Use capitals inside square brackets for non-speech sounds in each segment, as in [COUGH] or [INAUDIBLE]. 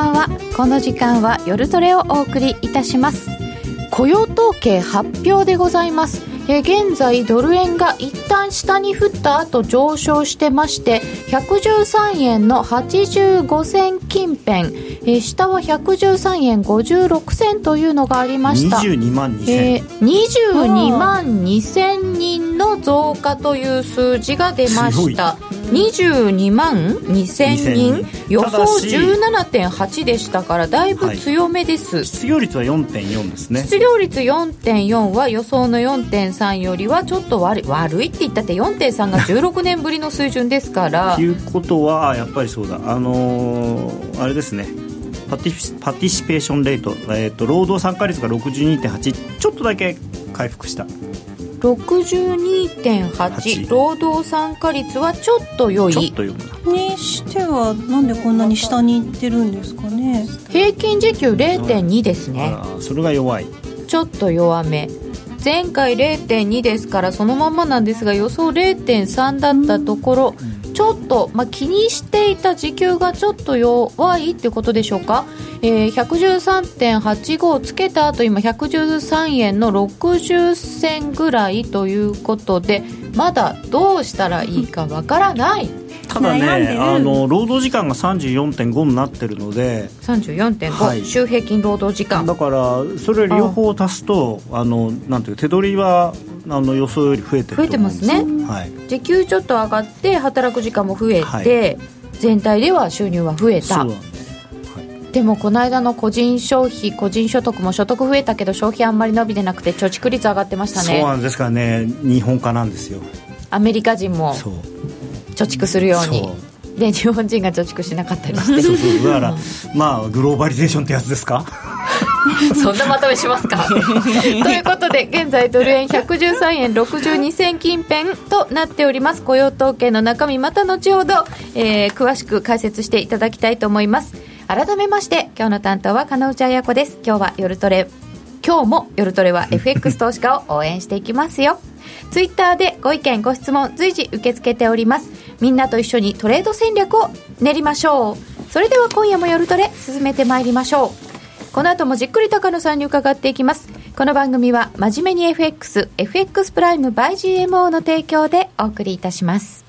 ばんは。この時間は夜トレをお送りいたします。雇用統計発表でございます。え現在ドル円が一旦下に降った後上昇してまして113円の85銭近辺、え下は113円56銭というのがありました。22万2000、えー、22万2000人の増加という数字が出ました22万2000人？予想17.8でしたからだいぶ強めです、はい、失業率は4.4ですね。失業率4.4は予想の4.3よりはちょっと悪い悪いって言ったって4.3が16年ぶりの水準ですから。[LAUGHS] ということはやっぱりそうだ。あのー、あれですね。パティパティシペーションレート、えーと、労働参加率が62.8ちょっとだけ回復した62.8労働参加率はちょっと良い。ちょっと良いにしてはなんでこんなに下にいってるんですかね。平均時給0.2ですね。それが弱い。ちょっと弱め。前回0.2ですからそのままなんですが予想0.3だったところ、ちょっと、まあ、気にしていた時給がちょっと弱いってことでしょうか、えー、113.85をつけた後今113円の60銭ぐらいということでまだどうしたらいいかわからない。ただねあの労働時間が34.5になってるので34.5、はい、週平均労働時間。だからそれ両方足すとあのなんていう手取りはあの予想より増えてる増えてますね、はい、時給ちょっと上がって働く時間も増えて、はい、全体では収入は増えた。でもこの間の個人消費個人所得も所得増えたけど消費あんまり伸びてなくて貯蓄率上がってましたね。そうなんですからね。日本化なんですよ。アメリカ人も貯蓄するように。で日本人が貯蓄しなかったりして。そうそうだからまあグローバリゼーションってやつですか？[LAUGHS] そんなまとめしますか？[LAUGHS] ということで現在ドル円113円62銭近辺となっております。雇用統計の中身また後ほど、えー、詳しく解説していただきたいと思います。改めまして今日の担当は金内彩子です。今日は夜トレ今日も夜トレは FX 投資家を応援していきますよ。ツイッターでご意見ご質問随時受け付けております。みんなと一緒にトレード戦略を練りましょう。それでは今夜も夜トレ進めてまいりましょう。この後もじっくり高野さんに伺っていきます。この番組は真面目に FX FX プライム by GMO の提供でお送りいたします。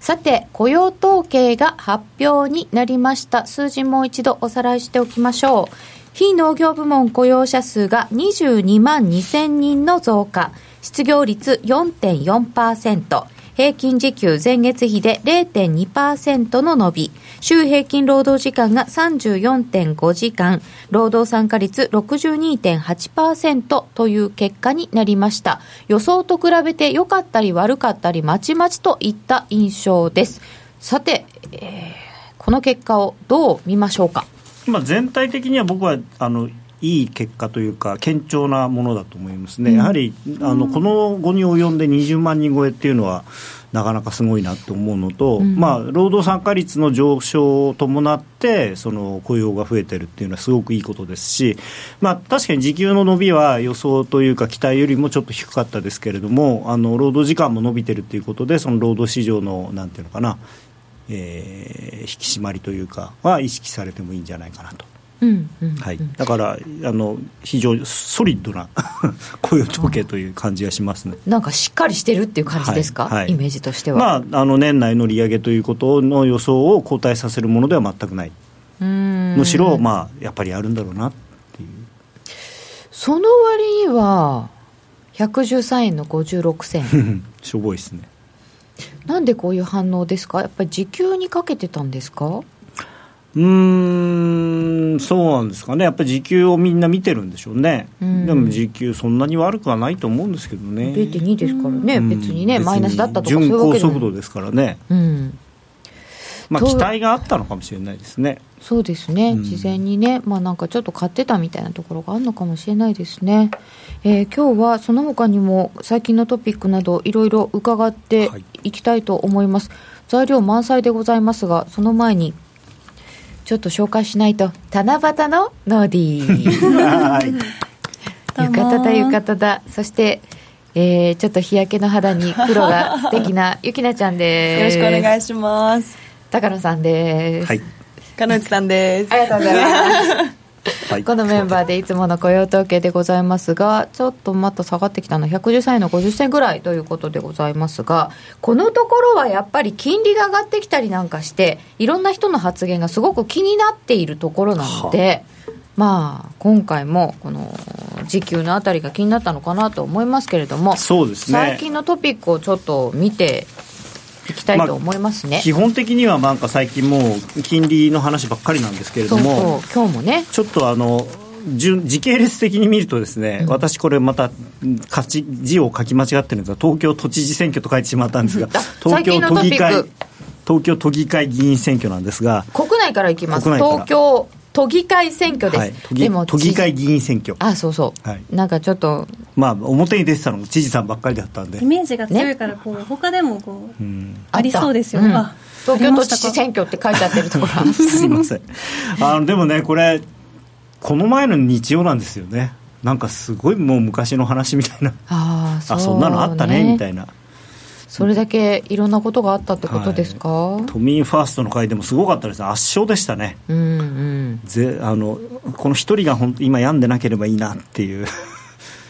さて雇用統計が発表になりました。数字もう一度おさらいしておきましょう。非農業部門雇用者数が22万2000人の増加失業率4.4%平均時給前月比で0.2%の伸び、週平均労働時間が34.5時間、労働参加率62.8%という結果になりました。予想と比べて良かったり悪かったりまちまちといった印象です。さて、えー、この結果をどう見ましょうか。まあ、全体的には僕はあのいい結果というか、堅調なものだと思いますね、うん、やはりあのこの後に及んで20万人超えっていうのは、なかなかすごいなと思うのと、うん、まあ、労働参加率の上昇を伴って、その雇用が増えてるっていうのはすごくいいことですし、まあ、確かに時給の伸びは予想というか、期待よりもちょっと低かったですけれども、あの労働時間も伸びてるっていうことで、その労働市場のなんていうのかな、えー、引き締まりというかは意識されてもいいんじゃないかなと。はい、だからあの非常にソリッドな [LAUGHS] 雇用統計という感じがしますね。なんかしっかりしてるっていう感じですか、はいはい、イメージとしては、まあ、あの年内の利上げということの予想を後退させるものでは全くない。むしろ、まあ、やっぱりあるんだろうなっていう。その割には113円の56銭。[LAUGHS] しょぼいですねなんでこういう反応ですか？やっぱり時給にかけてたんですか？うんそうなんですかね、やっぱり時給をみんな見てるんでしょうね、うん、でも時給、そんなに悪くはないと思うんですけどね、0.2ですからね、別にね、マイナスだったとか、巡航速度ですからね、うん、まあ、期待があったのかもしれないですね。そうですね、うん、事前にね、まあ、なんかちょっと買ってたみたいなところがあるのかもしれないですね。えー、今日はその他にも最近のトピックなどいろいろ伺ってい。きたいと思います。はい、材料満載でございますが、その前にちょっと紹介しないと。七夕のノーディー。[LAUGHS] 浴衣だ浴衣だ。そしてえー、ちょっと日焼けの肌に黒が素敵な [LAUGHS] ゆきなちゃんです。よろしくお願いします。高野さんです、はい、金内さんです。ありがとうございますはい。このメンバーでいつもの雇用統計でございますが、ちょっとまた下がってきたの、113円の50銭ぐらいということでございますが、このところはやっぱり金利が上がってきたりなんかして、いろんな人の発言がすごく気になっているところなので、まあ、今回もこの時給のあたりが気になったのかなと思いますけれども、そうですね。最近のトピックをちょっと見ていきたいと思いますね。基本的にはなんか最近もう金利の話ばっかりなんですけれども今日もね、ちょっとあの順時系列的に見るとですね、私これまたうん書き字を書き間違ってるんですが東京都知事選挙と書いてしまったんですがあ東京都議会東京都議会議員選挙なんですが、国内からいきます。国内から東京都議会選挙です。はい、都議でも都議会議員選挙。あそうそう、はい。なんかちょっと。まあ表に出てたのが知事さんばっかりだったんで。イメージが強いからこう、他でもこう、うん。ありそうですよ、うん。あ東京都知事選挙って書いてあってるところ。[LAUGHS] すいません。あのでもねこれこの前の日曜なんですよね。なんかすごいもう昔の話みたいな。ああそう、あそんなのあったねみたいなそれだけいろんなことがあったってことですか、都民ファーストの会でもすごかったです。ね圧勝でしたね。うんうん。ぜあのこの一人が本当今病んでなければいいなっていう。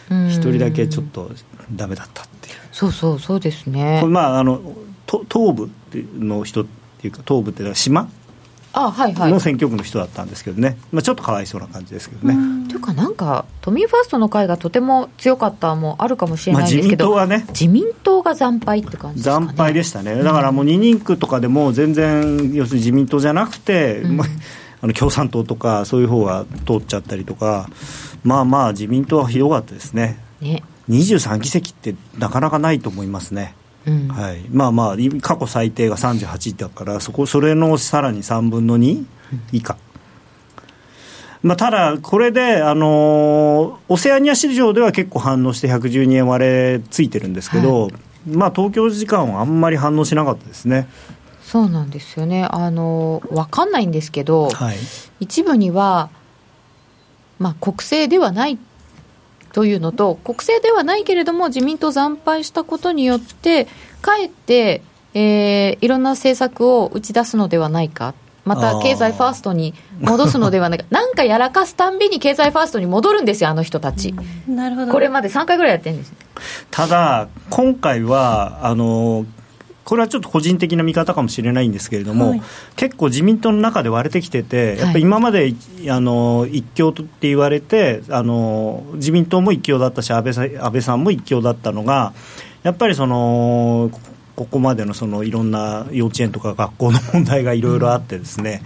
うん。一人だけちょっとダメだったっていう。そうそうそうですね。これまああのと東部の人っていうか東部っていうのは島の選挙区の人だったんですけどね、まあ、ちょっとかわいそうな感じですけどね、というかなんか都民ファーストの会がとても強かったもあるかもしれまあ、自民ないんですけど、党はね自民党が惨敗って感じですかね。惨敗でしたね、だからもう2人区とかでも全然、要するに自民党じゃなくて、うん。まああの共産党とか、そういう方が通っちゃったりとか、まあまあ、自民党はひどかったですね、ね。23議席ってなかなかないと思いますね。うん。はい、まあまあい過去最低が38だからそこそれのさらに3分の2以下、まあ、ただこれで、あのーオセアニア市場では結構反応して112円割れついてるんですけど、まあ東京時間はあんまり反応しなかったですね。そうなんですよね。あの分かんないんですけど、はい。一部には、まあ、国政ではないというのと国政ではないけれども自民党惨敗したことによってかえって、えーいろんな政策を打ち出すのではないか。また経済ファーストに戻すのではないか。[LAUGHS] なんかやらかすたんびに経済ファーストに戻るんですよあの人たち、なるほど。これまで3回ぐらいやってるんですただ今回はあのこれはちょっと個人的な見方かもしれないんですけれども、はい。結構自民党の中で割れてきてて、やっぱり今まであの一強って言われてあの自民党も一強だったし安倍さん安倍さんも一強だったのがやっぱりそのここまでのそのいろんな幼稚園とか学校の問題がいろいろあってですね、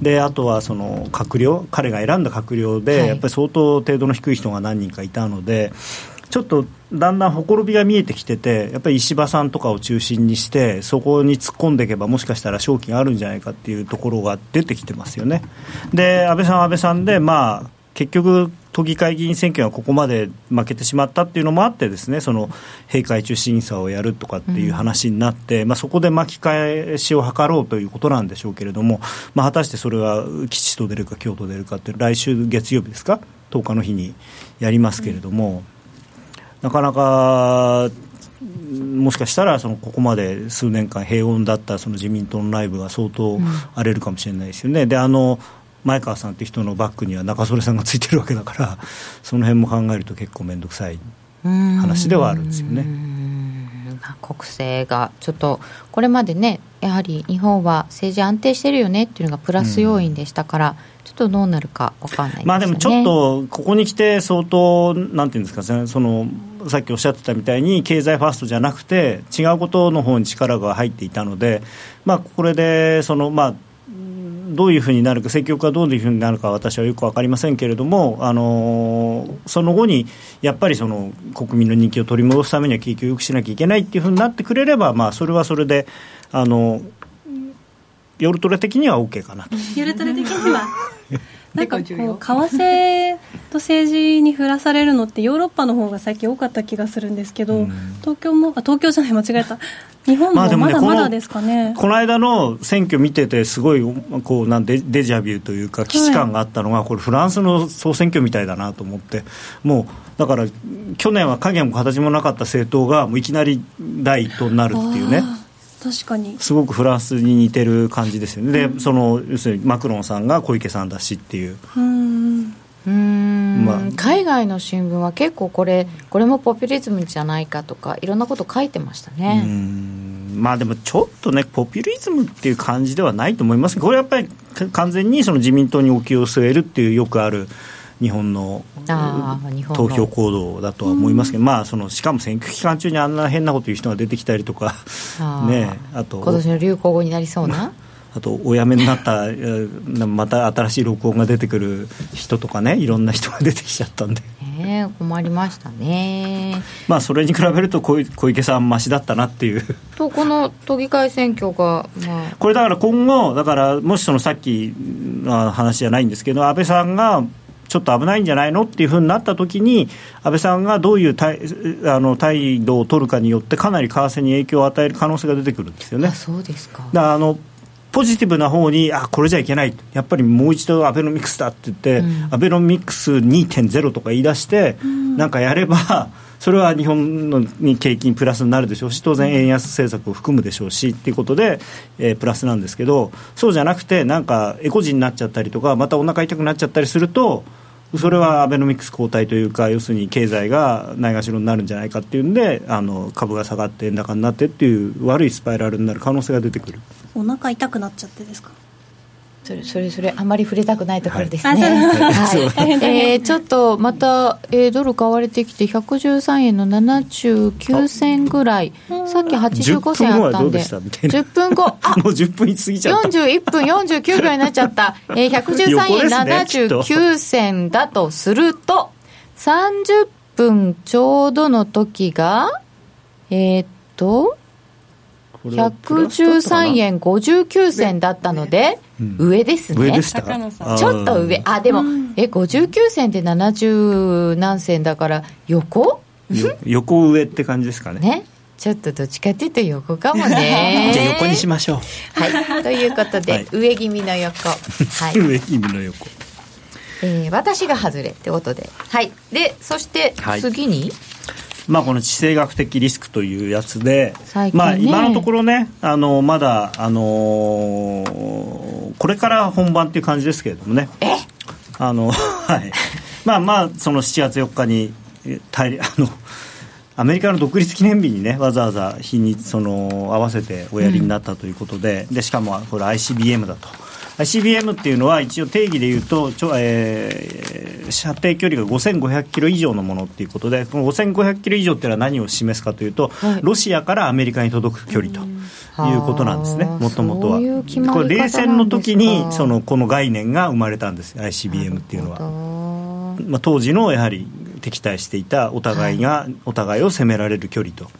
であとはその閣僚彼が選んだ閣僚で、はい。やっぱり相当程度の低い人が何人かいたのでちょっとだんだんほころびが見えてきててやっぱり石破さんとかを中心にしてそこに突っ込んでいけばもしかしたら勝機があるんじゃないかっていうところが出てきてますよね。で安倍さん安倍さんでまあ結局都議会議員選挙がここまで負けてしまったっていうのもあってですねその閉会中審査をやるとかっていう話になって、まあ、そこで巻き返しを図ろうということなんでしょうけれども、まあ、果たしてそれは吉と出るか京都出るかって来週月曜日ですか？10日の日にやりますけれども、なかなかもしかしたらそのここまで数年間平穏だったその自民党の内部が相当荒れるかもしれないですよね。であの前川さんって人のバックには中曽根さんがついてるわけだからその辺も考えると結構面倒くさい話ではあるんですよね。まあ国政がちょっとこれまでねやはり日本は政治安定してるよねっていうのがプラス要因でしたから、ちょっとどうなるか分かんないですよねまあでもちょっとここに来て相当なんていうんですかねそのさっきおっしゃってたみたいに経済ファーストじゃなくて違うことの方に力が入っていたのでまあこれでそのまあどういうふうになるか、政局がどういうふうになるかは私はよく分かりませんけれども、あのーその後にやっぱりその国民の人気を取り戻すためには景気を良くしなきゃいけないっていうふうになってくれれば、まあ、それはそれで、あの夜トレ的には OK かなと。ゆるトレ的には？[LAUGHS] なんかこう為替と政治に振らされるのってヨーロッパの方が最近多かった気がするんですけど、うん。東京もあ東京じゃない間違えた。[LAUGHS] 日本もまだまだですかね、この間の選挙見ててすごいこうなんデデジャビューというか危機感があったのが、これフランスの総選挙みたいだなと思って。もうだから去年は影も形もなかった政党がもういきなり第一党になるっていうね確かに。すごくフランスに似てる感じですよね、でその要するにマクロンさんが小池さんだしっていう。うんうん、まあ。海外の新聞は結構これこれもポピュリズムじゃないかとかいろんなこと書いてましたうね。ん。まあでもちょっとね、ポピュリズムっていう感じではないと思いますこれやっぱり完全にその自民党にお気を据えるっていうよくある日本の投票行動だとは思いますけど、まあ、そのしかも選挙期間中にあんな変なこと言う人が出てきたりとか、[LAUGHS] ね、あと今年の流行語になりそうな？[LAUGHS] あとお辞めになった、えーまた新しい録音が出てくる人とかね、いろんな人が出てきちゃったんで。ねえ困りましたね。まあ、それに比べると小小池さん、ましだったなっていう、とこの都議会選挙が、まあ、これだから今後、だからもしそのさっきの話じゃないんですけど、安倍さんがちょっと危ないんじゃないのっていうふうになったときに、安倍さんがどういう態あの態度を取るかによって、かなり為替に影響を与える可能性が出てくるんですよね。あそうですか。だからあのポジティブな方に、あこれじゃいけない、やっぱりもう一度アベノミクスだって言って、うんアベノミクス2.0とか言い出して、なんかやれば、[LAUGHS] それは日本のに景気にプラスになるでしょうし、当然、円安政策を含むでしょうしっていうことで、えープラスなんですけど、そうじゃなくて、なんかエコ人になっちゃったりとか、またお腹痛くなっちゃったりすると、それはアベノミクス交代というか、要するに経済がないがしろになるんじゃないかっていうんで、あの株が下がって円高になってっていう悪いスパイラルになる可能性が出てくる。お腹痛くなっちゃってですか？それそれそれあまり触れたくないところですね。はい [LAUGHS] えーちょっとまた、えードル買われてきて113円の79銭ぐらい。さっき85銭あったんで。10分後はどうでしたみたいな10分後。あ [LAUGHS] もう10分過ぎちゃった。41分49秒になっちゃった。えー、113円横ですねきっと79銭だとすると、30分ちょうどの時が、えーっと、113円59銭だったので、うん上ですね。ちょっと上。あ、でも、え、59銭で70何銭だから、横？よ横上って感じですかね。ね。ちょっとどっちかっていうと横かもね。[LAUGHS] じゃあ横にしましょう。はい。ということで、はい上気味の横。はい。[LAUGHS] 上意味の横。えー私が外れってことで。はい。で、そしてはい次に、まあ、この地政学的リスクというやつで、ね。まあ、今のところね、あのまだ、あのーこれから本番っていう感じですけれどもね、え？あの [LAUGHS] はい、まあまあ、その7月4日に、え大 [LAUGHS] あのアメリカの独立記念日にね、わざわざ日にその合わせておやりになったということで、でしかもこれ、ICBM だと。ICBM っていうのは一応定義でいうと、ちょえー射程距離が5500キロ以上のものっていうことでこの5500キロ以上っていうのは何を示すかというと、はい。ロシアからアメリカに届く距離ということなんですねはあもともとは。そういうこれ冷戦の時にそのこの概念が生まれたんです ICBM っていうのは、は。まあ、当時のやはり敵対していたお互いが、お互いを攻められる距離と。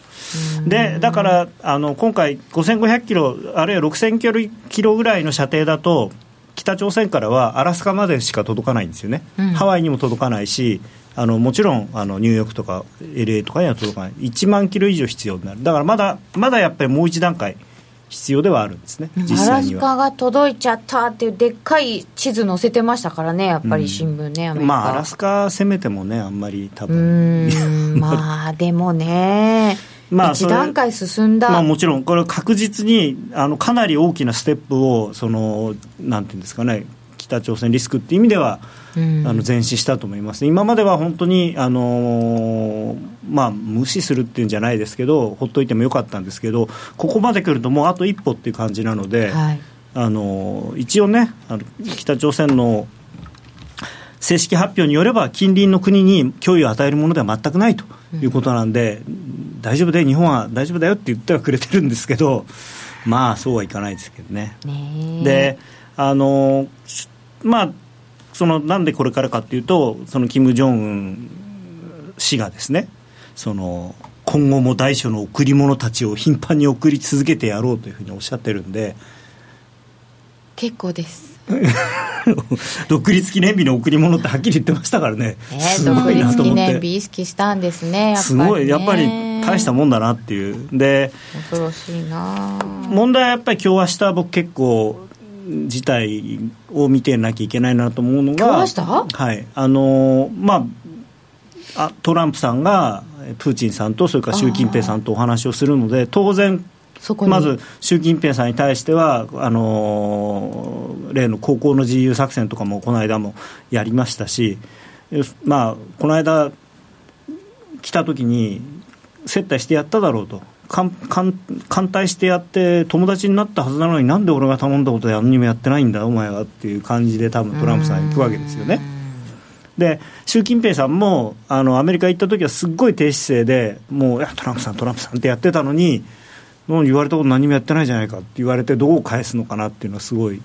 でだからあの今回、5500キロ、あるいは6000キロぐらいの射程だと、北朝鮮からはアラスカまでしか届かないんですよね、うん。ハワイにも届かないし、あのもちろんあのニューヨークとか LA とかには届かない、1万キロ以上必要になる、だからまだまだやっぱりもう一段階必要ではあるんですね、実アラ際には。スカが届いちゃったっていうでっかい地図載せてましたからね、やっぱり新聞ね、アメリカ。まあ、アラスカ攻めてもね、あんまり多う分まあ [LAUGHS] でもね、まあそれ一段階進んだ。まあ、もちろん、これは確実にあのかなり大きなステップをその、なんていうんですかね、北朝鮮リスクっていう意味では、うんあの前進したと思います、今までは本当に、あのーまあ、無視するっていうんじゃないですけど、ほっといてもよかったんですけど、ここまで来ると、もうあと一歩っていう感じなので、はい。あの一応ね、あの北朝鮮の正式発表によれば、近隣の国に脅威を与えるものでは全くないということなんで、大丈夫で、日本は大丈夫だよって言ってはくれてるんですけど、まあ、そうはいかないですけどね。ねえであのしまあそのなんでこれからかっていうとその金正恩氏がですねその今後も大小の贈り物たちを頻繁に送り続けてやろうというふうにおっしゃってるんで結構です。[LAUGHS] 独立記念日の贈り物ってはっきり言ってましたからねねす独ごいなと思って日意識したんですね。すごいやっぱり大したもんだなっていうで恐ろしいな問題はやっぱり今日明日僕結構事態を見てなきゃいけないなと思うのがはい。あのーまああトランプさんがプーチンさんとそれから習近平さんとお話をするので当然まず習近平さんに対してはあの例の高校の自由作戦とかもこの間もやりましたし、まあ、この間来た時に接待してやっただろうと。艦隊してやって友達になったはずなのになんで俺が頼んだことで何にもやってないんだお前はっていう感じで多分トランプさん行くわけですよね。で習近平さんもあのアメリカ行った時はすっごい低姿勢でもういやトランプさんトランプさんってやってたのに言われたこと何もやってないじゃないかって言われてどう返すのかなっていうのはすごい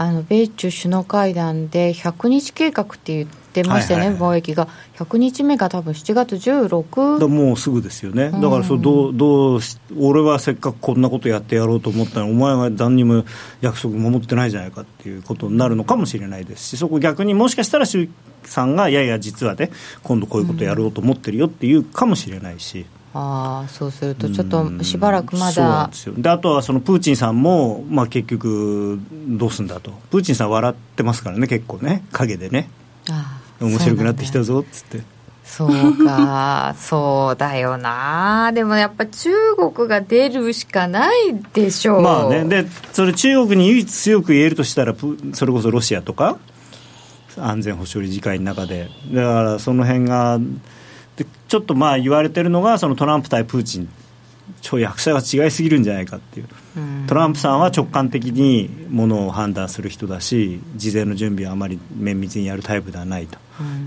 あの米中首脳会談で100日計画って言ってましたよね、はいはい、貿易が。100日目が多分7月16だもうすぐですよね、だからそどうどう俺はせっかくこんなことやってやろうと思ったのにお前は何にも約束守ってないじゃないかっていうことになるのかもしれないですしそこ逆にもしかしたら習さんがいやいや実はね今度こういうことやろうと思ってるよっていうかもしれないし。あそうすると、ちょっとしばらくまだであとはそのプーチンさんも、まあ、結局、どうすんだと、プーチンさん笑ってますからね、結構ね、陰でね、あ面白くなってきたぞっつって。そうか、[LAUGHS] そうだよな、でもやっぱ中国が出るしかないでしょう。まあね、で、それ中国に唯一強く言えるとしたら、それこそロシアとか、安全保障理事会の中で、だからその辺が、でちょっとまあ言われてるのがそのトランプ対プーチン。超役者が違いすぎるんじゃないかっていう、トランプさんは直感的にものを判断する人だし事前の準備はあまり綿密にやるタイプではないと、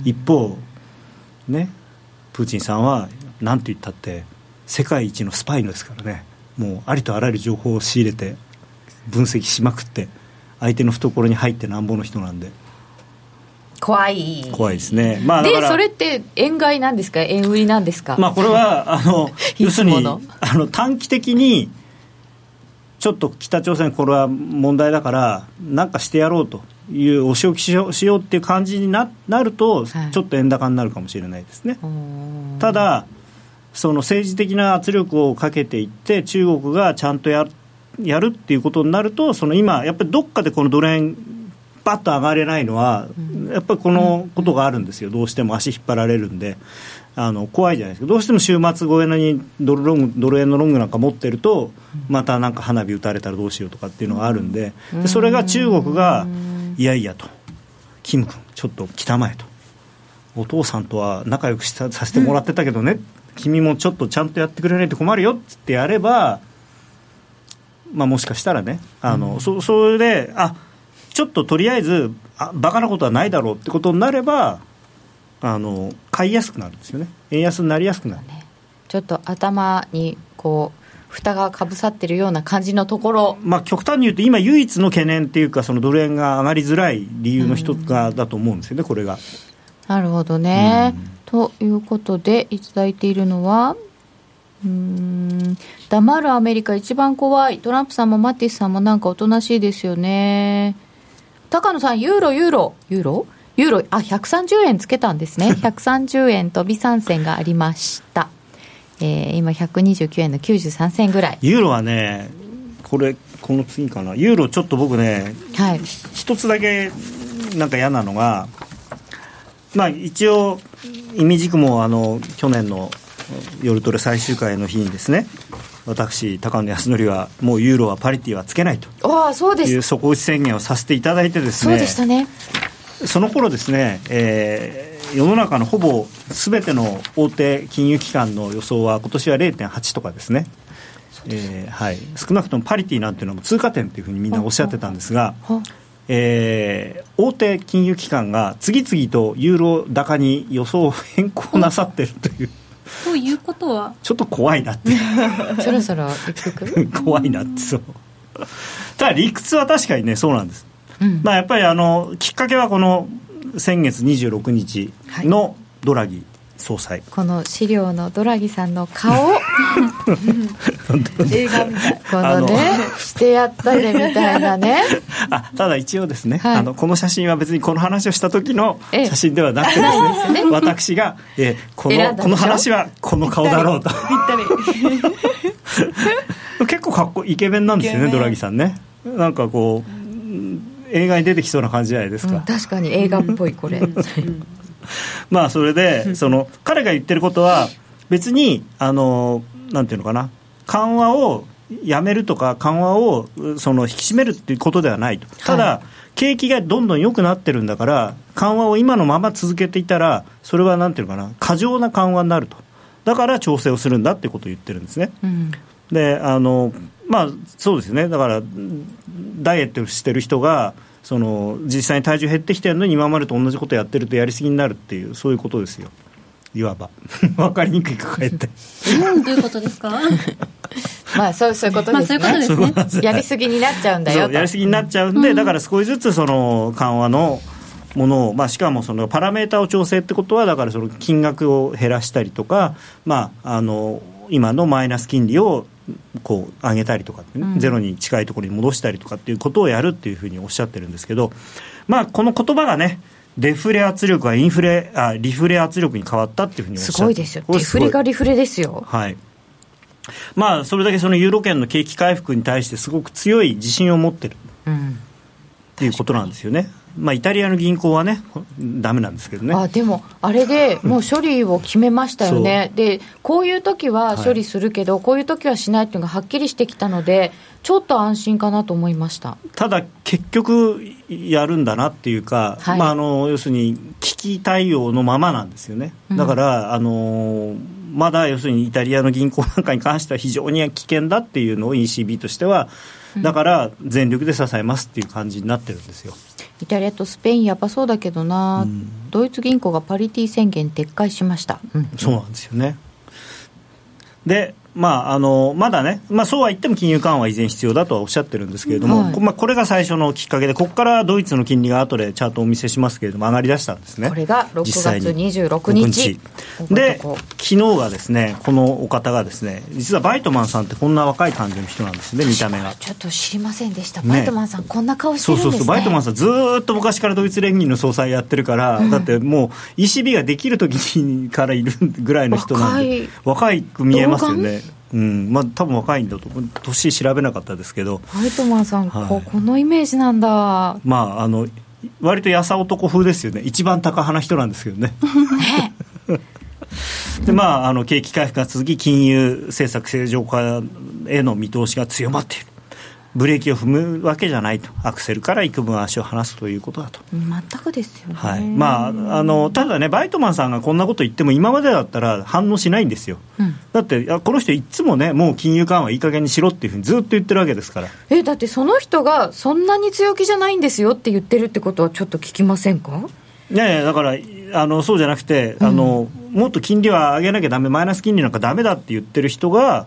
一方ねプーチンさんは何と言ったって世界一のスパイですからね。もうありとあらゆる情報を仕入れて分析しまくって相手の懐に入ってなんぼの人なんで。怖い。怖いですね、まあ、でそれって円買いなんですか？円売りなんですか、まあ、これはあの [LAUGHS] 要するにあの短期的にちょっと北朝鮮これは問題だから何かしてやろうというお仕置きしようしようっていう感じにななると、ちょっと円高になるかもしれないですね、ただその政治的な圧力をかけていって中国がちゃんとややるっていうことになるとその今やっぱりどっかでこのドル円パッと上がれないのは、やっぱりこのことがあるんですよ、どうしても足引っ張られるんで。あの怖いじゃないですか。どうしても週末超えのにドルロングドル円のロングなんか持ってるとまたなんか花火打たれたらどうしようとかっていうのがあるんで。でそれが中国がいやいやと。キム君ちょっと来たまえと。お父さんとは仲良くさせてもらってたけどね、君もちょっとちゃんとやってくれないと困るよ。ってやればまあもしかしたらね。あの、そそれであちょっととりあえずあバカなことはないだろうってことになればあの買いやすくなるんですよね。円安になりやすくなる、ね、ちょっと頭にこう蓋がかぶさってるような感じのところ、まあ、極端に言うと今唯一の懸念っていうかそのドル円が上がりづらい理由の一つがだと思うんですよねこれが。なるほどね、うん、ということでいただいているのはうん黙るアメリカ一番怖い。トランプさんもマティスさんもなんかおとなしいですよね高野さん、ユーロ、ユーロ、ユーロ？ユーロ、あ、130円つけたんですね。[LAUGHS] 130円飛び3銭がありました。えー、今129円の93銭ぐらい。ユーロはね、これ、この次かな。ユーロちょっと僕ね、はい、一つだけなんか嫌なのが、まあ一応、意味軸もあの、去年の夜トレ最終回の日にですね、私、高野康則は、もうユーロはパリティはつけないと。いう底打ち宣言をさせていただいてですね、そうでしたね。その頃ですね、えー、世の中のほぼすべての大手金融機関の予想は、今年は0.8とかですね。えーはい、少なくともパリティなんていうのも通過点というふうにみんなおっしゃってたんですが、えー、大手金融機関が次々とユーロ高に予想を変更なさってるという。ということは？ちょっと怖いなって。[LAUGHS] そろそろ一服 [LAUGHS] 怖いなってそう。ただ理屈は確かにねそうなんです、うん、まあやっぱりあのきっかけはこの先月26日のドラギ総裁。この資料のドラギさんの顔 [LAUGHS] 映画みたいこのねしてやったぜみたいなね。[LAUGHS] あただ一応ですね、はい、あのこの写真は別にこの話をした時の写真ではなくてですね、ね、私が、えー、このこの話はこの顔だろうと。結構かっこイケメンなんですよねドラギさんね。なんかこう映画に出てきそうな感じじゃないですか、うん、確かに映画っぽいこれ [LAUGHS] [LAUGHS] まあそれでその彼が言ってることは別にあのなんていうのかな。緩和をやめるとか緩和をその引き締めるっていうことではないと、ただ、はい、景気がどんどん良くなってるんだから、緩和を今のまま続けていたら、それはなんていうのかな、過剰な緩和になると、だから調整をするんだってことを言ってるんですね。うん、であのまあ、そうですね。だからダイエットしてる人がその実際に体重減ってきてるのに今までと同じことやってるとやりすぎになるっていうそういうことですよ。いわば。[LAUGHS] 分かりにくいかかえって。うんどういうことですか？[LAUGHS] まあそうそういうことですね,、まあ、そういうことですね。やりすぎになっちゃうんだよやりすぎになっちゃうんで、うん、だから少しずつその緩和のものを、まあ、しかもそのパラメータを調整ってことはだからその金額を減らしたりとか、まあ、あの今のマイナス金利をこう上げたりとか、ねうん、ゼロに近いところに戻したりとかっていうことをやるっていうふうにおっしゃってるんですけど、まあ、この言葉がねデフレ圧力がインフレあリフレ圧力に変わったっていうふうにおっしゃってすごいですよ。デフレがリフレですよ。はい。まあそれだけそのユーロ圏の景気回復に対してすごく強い自信を持ってる、うん、っていうことなんですよねまあ、イタリアの銀行はね、だめなんですけどね。あでも、あれでもう処理を決めましたよね、でこういう時は処理するけど、はい、こういう時はしないっていうのがはっきりしてきたので、ちょっと安心かなと思いました。ただ、結局、やるんだなっていうか、はい、まあ、あの要するに危機対応のままなんですよね。だから、うん、あのまだ要するにイタリアの銀行なんかに関しては非常に危険だっていうのを ECB としては、だから全力で支えますっていう感じになってるんですよ。イタリアとスペインやばそうだけどな、うん、ドイツ銀行がパリティ宣言撤回しました、うん、そうなんですよね。でまあ、あのまだね、まあ、そうは言っても金融緩和は依然必要だとはおっしゃってるんですけれども、はい、まあ、これが最初のきっかけで、ここからドイツの金利が後でチャートをお見せしますけれども、上がりだしたんですね。これが6月26日。で、昨日がですね、このお方がですね、実はバイトマンさんってこんな若い感じの人なんですね、見た目が。ちょっと知りませんでした、バイトマンさん、こんな顔してるんですね。そうそうそう、バイトマンさん、ずっと昔からドイツ連銀の総裁やってるから、うん、だってもう ECB ができる時にからいるぐらいの人なんで、若いく見えますよね。うん。まあ多分若いんだと年調べなかったですけど。ホイトマンさん、はい、ここのイメージなんだ。まああの割とやさ男風ですよね。一番高派な人なんですけどね。[LAUGHS] でまあ、あの景気回復が続き金融政策正常化への見通しが強まっているブレーキを踏むわけじゃないと、アクセルから幾分足を離すということだと。全くですよね、はい。まあ、あのただね、バイトマンさんがこんなこと言っても、今までだったら反応しないんですよ、うん、だって、この人、いつもね、もう金融緩和いい加減にしろっていうふうにずっと言ってるわけですから。えだって、その人がそんなに強気じゃないんですよって言ってるってことは、ちょっと聞きませんか？いやいやだからあのそうじゃなくて、あの、うん、もっと金利は上げなきゃだめ、マイナス金利なんかだめだって言ってる人が、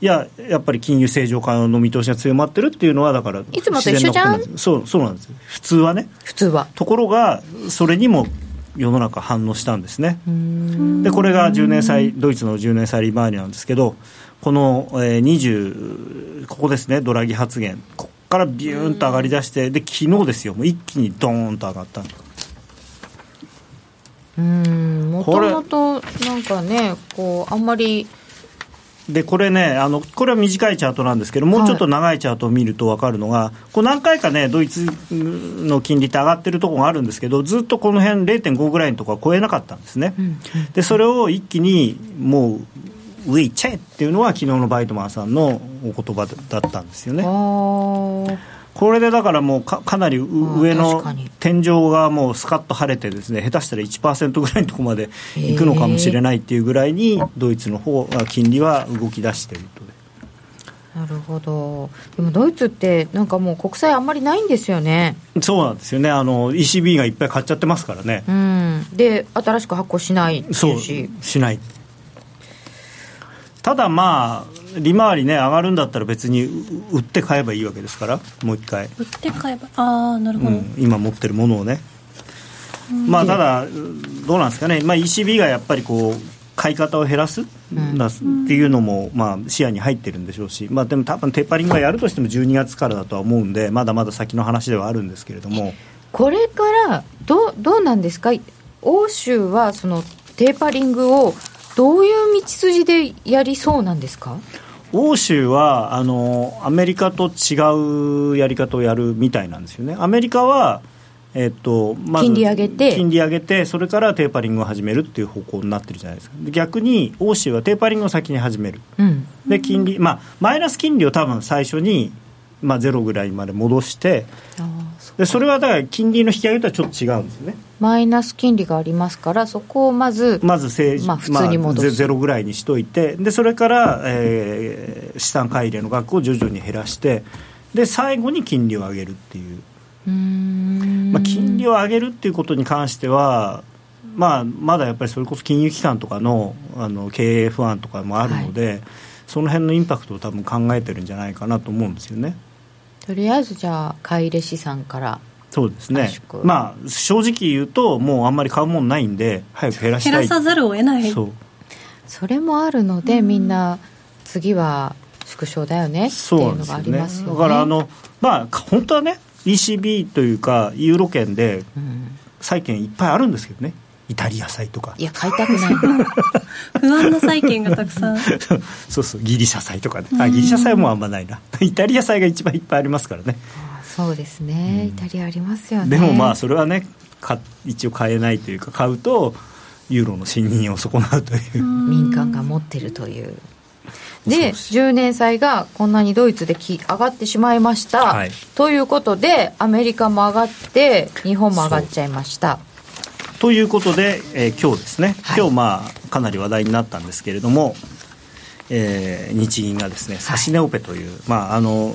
いや、やっぱり金融正常化の見通しが強まってるっていうのは、だから、いつもと一緒じゃん？そうそうなんです普通はね、普通は。ところが、それにも世の中反応したんですね。で、これが10年債、ドイツの10年債利回りなんですけど、この、えー、20、ここですね、ドラギ発言、ここからビューンと上がりだして、で、昨日ですよ、もう一気にドーンと上がったうん。もともとなんかねこうあんまりでこれねあの、これは短いチャートなんですけど、もうちょっと長いチャートを見ると分かるのが、はい、こう何回かね、ドイツの金利って上がってるところがあるんですけど、ずっとこの辺0.5ぐらいのところは超えなかったんですね、うん、でそれを一気にもう、上行っちゃえっていうのは、昨日のバイトマンさんのお言葉だったんですよね。これでだからもうかかなり上の天井がもうスカッと晴れてですね下手したら1%ぐらいのところまでいくのかもしれないっていうぐらいにドイツの方が金利は動き出していると。なるほど、でもドイツって、なんかもう国債あんまりないんですよね。そうなんですよね、あの ECB がいっぱい買っちゃってますからね。うん、で、新しく発行しないそうしない。ただまあ利回りね上がるんだったら別に売って買えばいいわけですからもう一回。売って買えば。ああなるほど、うん、今持ってるものをね、まあただどうなんですかね、まあ、ECB がやっぱりこう買い方を減らす、うん、っていうのも、まあ、視野に入ってるんでしょうし、まあ、でも多分テーパリングはやるとしても12月からだとは思うんでまだまだ先の話ではあるんですけれども。これからどどうなんですか？欧州はそのテーパリングをどういう道筋でやりそうなんですか？欧州はあのアメリカと違うやり方をやるみたいなんですよね。アメリカはえっとまず金利上げて金利上げてそれからテーパリングを始めるっていう方向になってるじゃないですか。逆に欧州はテーパリングを先に始める、うん、で金利まあマイナス金利を多分最初にまあ、ゼロぐらいまで戻してでそれはだから金利の引き上げとはちょっと違うんですよねマイナス金利がありますからそこをまずまず政治、まあ、普通に戻す、まあ、ゼロぐらいにしといてでそれから、えー、資産買い入れの額を徐々に減らしてで最後に金利を上げるっていう。まあ、金利を上げるっていうことに関しては、まあ、まだやっぱりそれこそ金融機関とかのあの経営不安とかもあるので、はい、その辺のインパクトを多分考えてるんじゃないかなと思うんですよね。とりあえずじゃあ買い入れ資産からそうですね。まあ正直言うともうあんまり買うもんないんで早く減らしたい。減らさざるを得ない。そう。それもあるので、みんな次は縮小だよねっていうのがありますよね、ね、だからあのまあ本当はね ECB というかユーロ圏で債券いっぱいあるんですけどね。イタリア債とか。いや買いたくない。[LAUGHS] 不安な債券がたくさん。[LAUGHS] そうそうギリシャ債とかね。あギリシャ債もあんまないな。イタリア債が一番いっぱいありますからねそうですね、イタリアありますよね。でもまあそれはねか一応買えないというか買うとユーロの信任を損なうという。民間が持ってるという。で10年債がこんなにドイツでき上がってしまいました、はい、ということでアメリカも上がって日本も上がっちゃいました。ということで、えー、今日ですね、はい、今日まあかなり話題になったんですけれども、えー、日銀がですね指値オペという、はい、まああの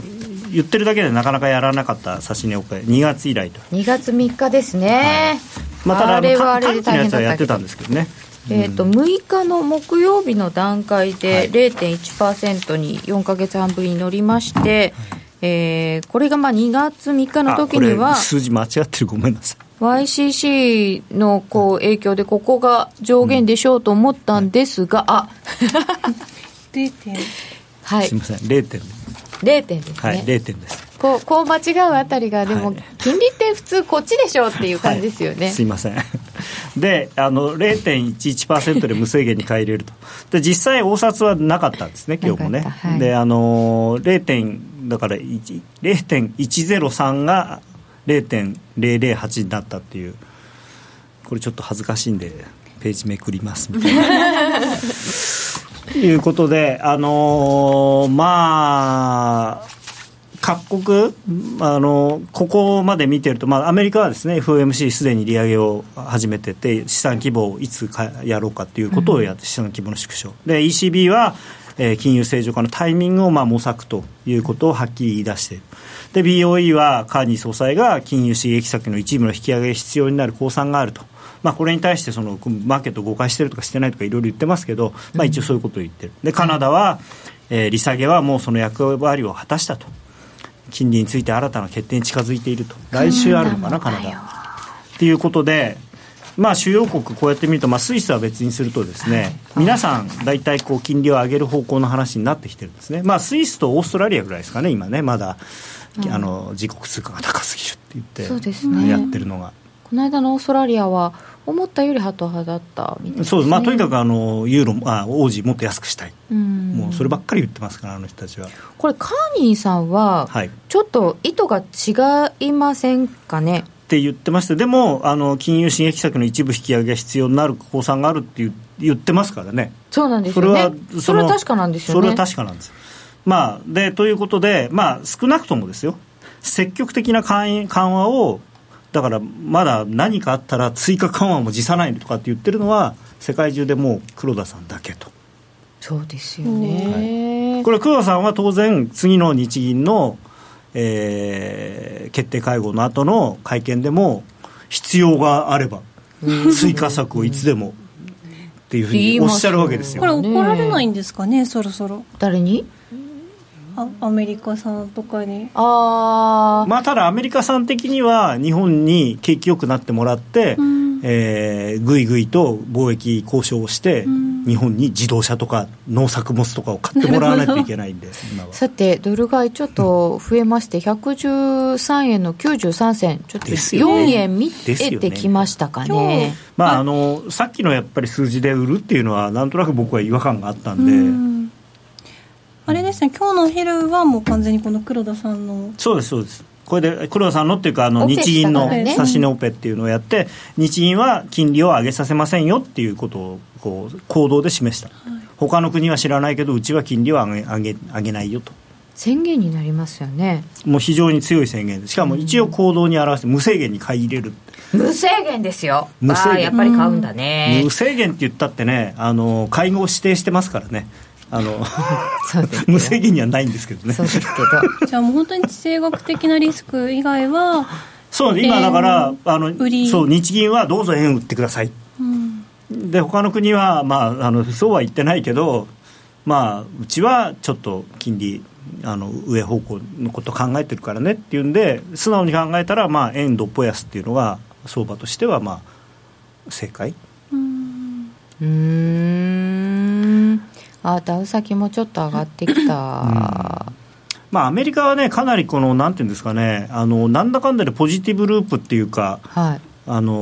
言ってるだけでなかなかやらなかった指値オペ2月以来と。2月3日ですね、はい、まあ、ただあれはあれで大変だったやってたんですけどね。えーと、6日の木曜日の段階で0.1%に4か月半ぶりに乗りまして、はい、えー、これがまあ2月3日の時には数字間違ってるごめんなさい。YCC のこう影響でここが上限でしょうと思ったんですが、うん、あ0点。はい。すみません0点。0点ですね。はい0点です。こうこう間違うあたりがでも、金利って普通こっちでしょうっていう感じですよね、はい、すいません。であの0.11%で無制限に買い入れると。で実際応札はなかったんですね今日もね、はい、であの 0. だから0.103が0.008になったっていう。これちょっと恥ずかしいんでページめくりますみたいな [LAUGHS] いうことであのー、まあ各国あのここまで見てると、まあ、アメリカはですね FOMC すでに利上げを始めてて資産規模をいつかやろうかということをやって、資産規模の縮小で ECB はえー、金融正常化のタイミングをまあ模索ということをはっきり言い出している。で、BOE はカーニー総裁が金融刺激策の一部の引き上げが必要になる公算があると。まあ、これに対してそのマーケット誤解してるとかしてないとかいろいろ言ってますけど、まあ、一応そういうことを言ってる。で、カナダは、えー、利下げはもうその役割を果たしたと。金利について新たな決定に近づいていると。来週あるのかな、カナダ。っていうことで、まあ、主要国、こうやって見ると、まあ、スイスは別にするとですね、皆さん、大体こう金利を上げる方向の話になってきてるんですね、まあ、スイスとオーストラリアぐらいですかね、今ね、まだ、あの自国通貨が高すぎるって言って、ね、やってるのが。この間のオーストラリアは思ったよりハト派だったみたいな、ね、そうまあ、とにかくあのユーロあ王子もっと安くしたい、うもうそればっかり言ってますからあの人たちは。これカーニーさんは、はい、ちょっと意図が違いませんかね？って言ってまして、でもあの金融刺激策の一部引き上げが必要になる公算があるって言ってますからね。そうなんですよね。それはそれは確かなんですよね。それは確かなんです。まあ、でということで、まあ、少なくともですよ、積極的な緩和を、だからまだ何かあったら追加緩和も辞さないとかって言ってるのは、世界中でもう黒田さんだけと。そうですよね、はい、これ黒田さんは当然次の日銀のえー、決定会合の後の会見でも必要があれば追加策をいつでもっていうふうにおっしゃるわけですよ。これ怒られないんですかね、そろそろ。誰に？あアメリカさんとかに。あまあただアメリカさん的には日本に景気よくなってもらって、うん、えー、ぐいぐいと貿易交渉をして、うん。日本に自動車とか農作物とかを買ってもらわないといけないんで [LAUGHS] さてドル買いちょっと増えまして113円の93銭。ちょっと4円見えてきましたかね、ね、まああのさっきのやっぱり数字で売るっていうのはなんとなく僕は違和感があったんで、んあれですね。今日のお昼はもう完全にこの黒田さんの。そうですそうです。これで黒田さんのっていうかあの日銀の指し値オペっていうのをやって、日銀は金利を上げさせませんよっていうことをこう行動で示した、他の国は知らないけどうちは金利は上げ上げ上げないよと。宣言になりますよね。もう非常に強い宣言でしかも一応行動に表して無制限に買い入れる無制限ですよ。無制限。ああやっぱり買うんだね。無制限って言ったってねあの会合を指定してますからねあのそうですよ無制限にはないんですけどね。そうですけど。じゃあもう本当に地政学的なリスク以外は、そう今だからあの売り。そう日銀はどうぞ円売ってください。うん、で他の国は、まあ、あのそうは言ってないけど、まあ、うちはちょっと金利あの上方向のこと考えてるからねっていうんで素直に考えたら、まあ、円どっぽ安っていうのが相場としては、まあ、正解。うん。うー。んあダウ先もちょっと上がってきた、まあ、アメリカはねかなりこのなんていうんですかねあのなんだかんだでポジティブループっていうかはい。あの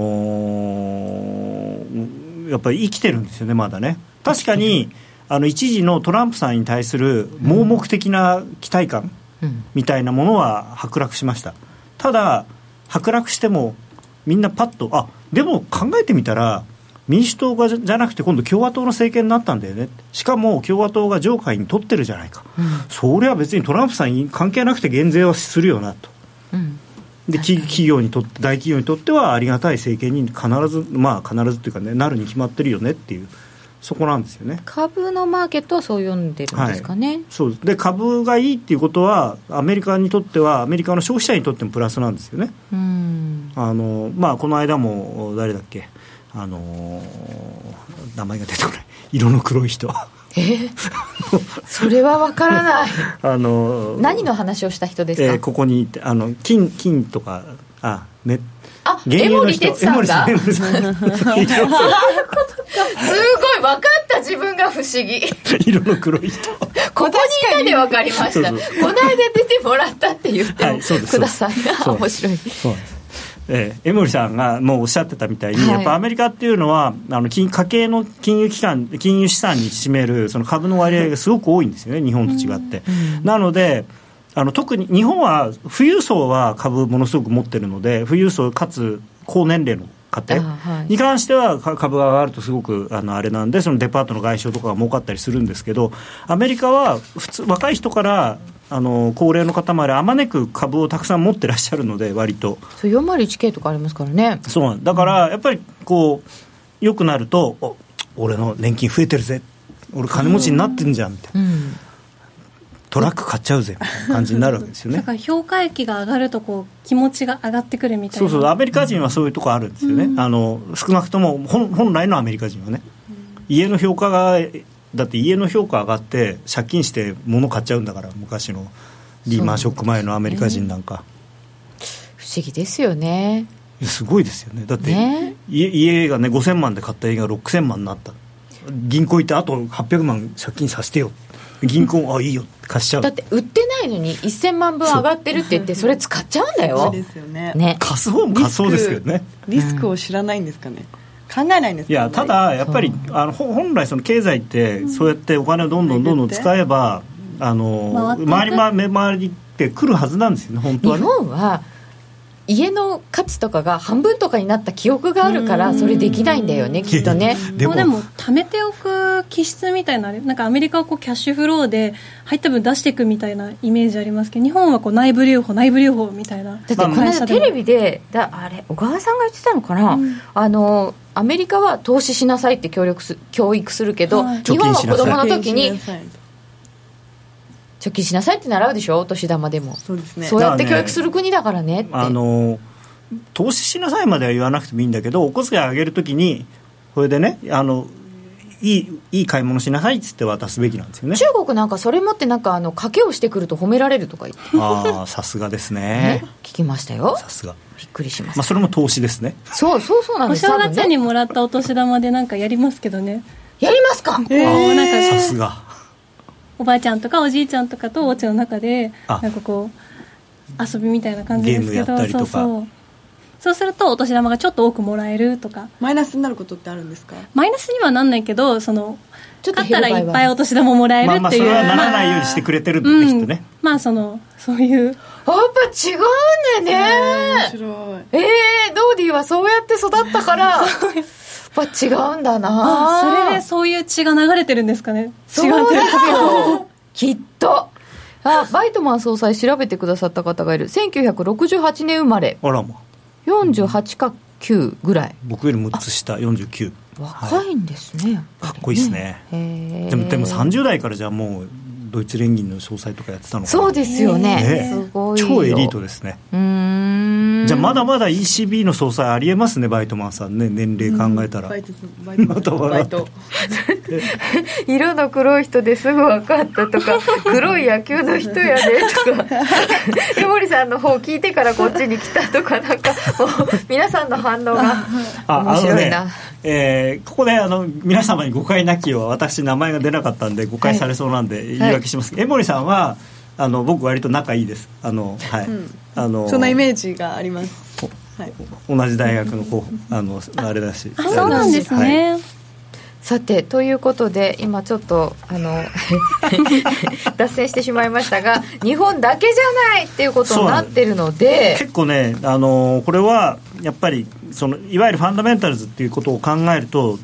ーやっぱり生きてるんですよね、まだね。確かにあの一時のトランプさんに対する盲目的な期待感うん。みたいなものは剥落しました。ただ剥落してもみんなパッとあでも考えてみたら民主党がじゃなくて今度共和党の政権になったんだよね。しかも共和党が上下に取ってるじゃないか、それは別にトランプさんに関係なくて減税はするよなと。うん。でき企業にとって大企業にとってはありがたい政権に必ずまあ必ずっていうかねなるに決まってるよねっていうそこなんですよね。株のマーケットはそう読んでるんですかね、そう。で株がいいっていうことはアメリカにとってはアメリカの消費者にとってもプラスなんですよね。うん。あのまあこの間も誰だっけあの名前が出てこない。色の黒い人。え？[LAUGHS] それは分からない。あの何の話をした人ですか、えーここにいてあの金金とかあねあ江守哲さんが？すごい分かった自分が不思議。色の黒い人。ここにいたで分かりました。この間出てもらったって言ってください、そう面白い。そうですええ江守さんがもうおっしゃってたみたいに、はい。やっぱアメリカっていうのはあの金家計の金融機関金融資産に占めるその株の割合がすごく多いんですよね日本と違って、なのであの特に日本は富裕層は株ものすごく持ってるので富裕層かつ高年齢の家庭に関してはか株が上がるとすごくあのあれなんでそのデパートの外商とかが儲かったりするんですけどアメリカは普通若い人からあの高齢の方まであまねく株をたくさん持ってらっしゃるので割と。そう 401K とかありますからね。そうだからやっぱりこう良くなるとお俺の年金増えてるぜ。俺金持ちになってんじゃんみたいなうん。トラック買っちゃうぜ。みたいな感じになるわけですよね。[LAUGHS] だから評価益が上がるとこう気持ちが上がってくるみたいな。そうそう。アメリカ人はそういうとこあるんですよね、あの少なくとも本本来のアメリカ人はね、家の評価がだって家の評価上がって借金して物買っちゃうんだから昔のリーマンショック前のアメリカ人なんか、不思議ですよね。すごいですよね。だって、ね。家家がね5000万で買った家が6000万になった。銀行行ってあと800万借金させてよ。銀行 [LAUGHS] あいいよ。貸しちゃう。だって売ってないのに1000万分上がってるって言ってそれ使っちゃうんだよ。そうですよね。ね。貸す方も貸そうですけどね。リスクを知らないんですかね、考えないんですかいやただやっぱりあのほ本来その経済ってそうやってお金をどんどんどんどん使えばあの回り回り回りってくるはずなんですよね本当は日ね本は家の価値とかが半分とかになった記憶があるからそれできないんだよねきっとね。でもでも貯めておく気質みたいななんかアメリカはこうキャッシュフローで入った分出していくみたいなイメージありますけど日本はこう内部留保内部留保みたいなだってこの間テレビでだあれ小川さんが言ってたのかな、あのアメリカは投資しなさいって協力す教育するけど、はい。日本は子供の時に貯金しなさいって習うでしょお年玉でも。そうですね。そうやって教育する国だからねって。あの投資しなさいまでは言わなくてもいいんだけどお小遣いあげるときにこれでねあのいいいい買い物しなさいっつって渡すべきなんですよね。中国なんかそれ持ってなんかあの賭けをしてくると褒められるとか言って、ああさすがですね。ね、聞きましたよ。さすが。びっくりします、まあそれも投資ですね。そうそうそうなんおです。正月にもらったお年玉でなんかやりますけどね。やりますか、こうなんかさすがおばあちゃんとかおじいちゃんとかとお家の中であ。なんかこう遊びみたいな感じですけど。ゲームやったりとか。そうそう。そうするとお年玉がちょっと多くもらえるとか。マイナスになることってあるんですか？マイナスにはなんないけどそのちょっと買ったらいっぱいおと年玉もらえるまあまあっていうそれはならないようにしてくれてるんだね、きっとねまあそのそういう。やっぱ違うんだね面白い。えー、ドーディはそうやって育ったから。[LAUGHS] やっぱ違うんだな。あそれでそういう血が流れてるんですかね。そうですよ。きっと。あバイトマン総裁調べてくださった方がいる。1968年生まれ。あらま。48か9ぐらい。僕より6つ下49若いんですね、やっぱりかっこいいですね。でもでも30代からじゃあもうドイツ連銀の総裁とかやってたのかな。そうですよね。ね。すごいよ。超エリートですね。うーんじゃあまだまだ ECB の総裁ありえますねバイトマンさんね年齢考えたら、バイトバイトバイト。[LAUGHS] 色の黒い人ですぐ分かったとか [LAUGHS] 黒い野球の人やでとか。[LAUGHS] 江森さんの方聞いてからこっちに来たとかなんかもう皆さんの反応が面白いな、ねえーここであの皆様に誤解なきよう私名前が出なかったんで誤解されそうなんで言い訳します、江森さんはあの僕割と仲いいです。あのはい、うん。あのそんなイメージがあります。はい。同じ大学の候補あのあれだし。あそうなんですはい。ね、さてということで今ちょっとあの [LAUGHS] 脱線してしまいましたが日本だけじゃないっていうことになってるので。結構ね、あのこれはやっぱりそのいわゆるファンダメンタルズっていうことを考えると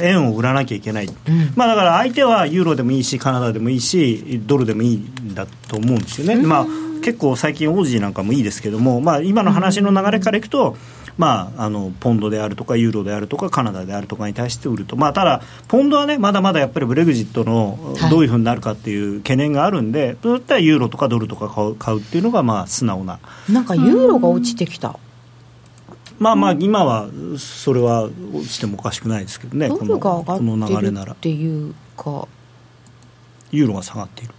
円を売らなきゃいけない、まあ、だから相手はユーロでもいいしカナダでもいいしドルでもいいんだと思うんですよね、まあ、結構最近オージーなんかもいいですけども、まあ、今の話の流れからいくと、まあ、あのポンドであるとかユーロであるとかカナダであるとかに対して売ると、まあ、ただ、ポンドはねまだまだやっぱりブレグジットのはい。どういうふうになるかっていう懸念があるんで、そういったらユーロとかドルとか買う買うっていうのがまあ素直な。なんかユーロが落ちてきたまあまあ今はそれは落ちてもおかしくないですけどねドこのルが上がってる流れならっていうか。ユーロが下がっている。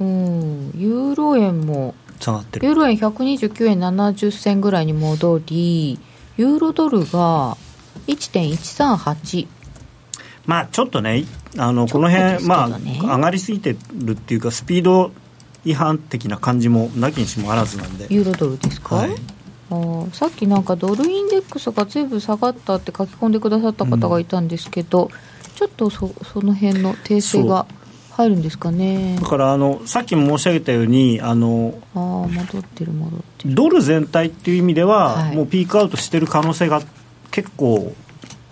うん。ユーロ円も下がってる。ユーロ円129円70銭ぐらいに戻りユーロドルが1.138まあちょっとねあのこの辺、ですけまあ上がりすぎてるっていうかスピード違反的な感じもなきにしもあらずなんで。ユーロドルですか、はいさっきなんかドルインデックスが随分下がったって書き込んでくださった方がいたんですけど、ちょっとそその辺の訂正が入るんですかね。だからあのさっきも申し上げたようにあのああ戻ってる戻ってる。ドル全体っていう意味では、はい。もうピークアウトしてる可能性が結構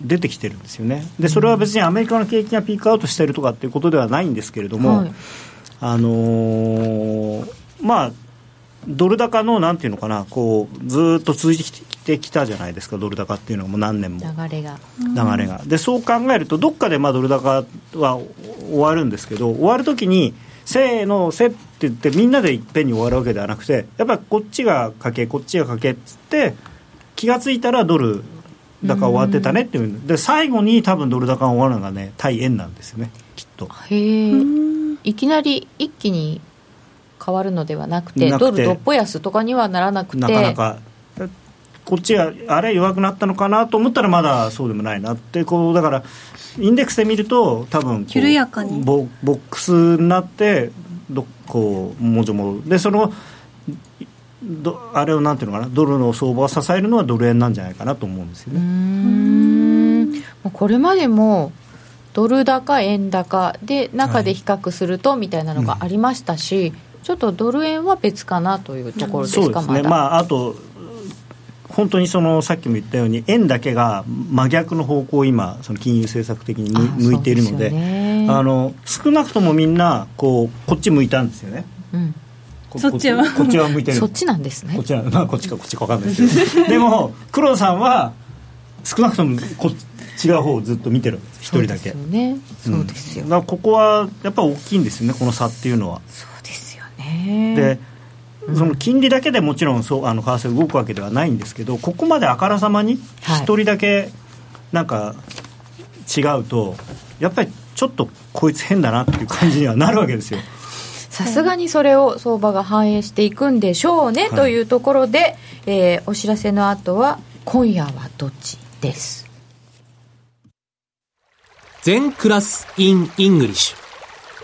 出てきてるんですよね。でそれは別にアメリカの景気がピークアウトしてるとかっていうことではないんですけれども、はい。あのーまあドル高のなんていうのかなこうずーっと続いてきてきたじゃないですかドル高っていうのがもう何年も。流れが。流れが。でそう考えるとどっかでまあドル高は終わるんですけど終わるときにせーのせって言ってみんなでいっぺんに終わるわけではなくてやっぱりこっちがかけこっちがかけっつって気がついたらドル高終わってたねっていう。で最後に多分ドル高が終わるのがね対円なんですよねきっと。へえいきなり一気に変わるのではなくてなくて。ドルどっぽ安とかにはならなくて。なかなか。こっちがあれ弱くなったのかなと思ったらまだそうでもないなって。こうだからインデックスで見ると多分緩やかに。ボボックスになってどこうもじょもじょでそのどあれをなんていうのかなドルの相場を支えるのはドル円なんじゃないかなと思うんですよね。これまでもドル高円高で中で比較するとみたいなのがありましたし、ちょっとドル円は別かなというところですかそうですね、まだ、まあ、あと本当にそのさっきも言ったように円だけが真逆の方向を今その金融政策的に向いているのでねあの少なくともみんなこうこっち向いたんですよね。うん、こそっちは。こっちは向いてる。そっちなんですね。こっちは、まあ、こっちかこっちか分かんないですけど。[LAUGHS] でも黒田さんは少なくともこ違う方をずっと見てる一人だけ。そうですよね。そうですよ、ん。だからここはやっぱ大きいんですよねこの差っていうのは。そうでその金利だけでもちろんそうあの為替動くわけではないんですけどここまであからさまにはい。一人だけなんか違うとやっぱりちょっとこいつ変だなっていう感じにはなるわけですよ。[LAUGHS] さすがにそれを相場が反映していくんでしょうね、はい。というところで、えーお知らせの後は今夜はどっちです。全クラス in イングリッシュ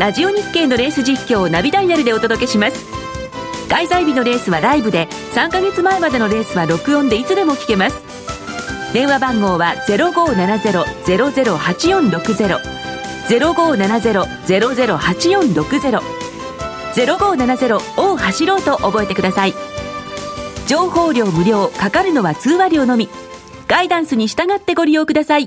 ラジオ日経のレース実況をナビダイヤルでお届けします。開催日のレースはライブで、3ヶ月前までのレースは録音でいつでも聞けます。電話番号は0570-008460。0570-008460 0570を走ろうと覚えてください情報量無料かかるのは通話料のみガイダンスに従ってご利用ください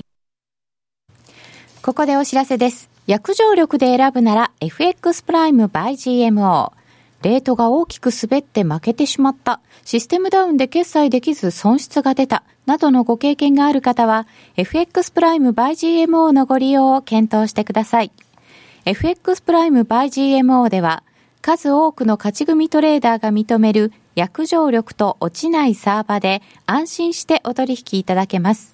ここでお知らせです。約定力で選ぶなら FX プライム by GMO。レートが大きく滑って負けてしまった。システムダウンで決済できず損失が出た。などのご経験がある方は FX プライム by GMO のご利用を検討してください。FX プライム by GMO では数多くの勝ち組トレーダーが認める約定力と落ちないサーバーで安心してお取引いただけます。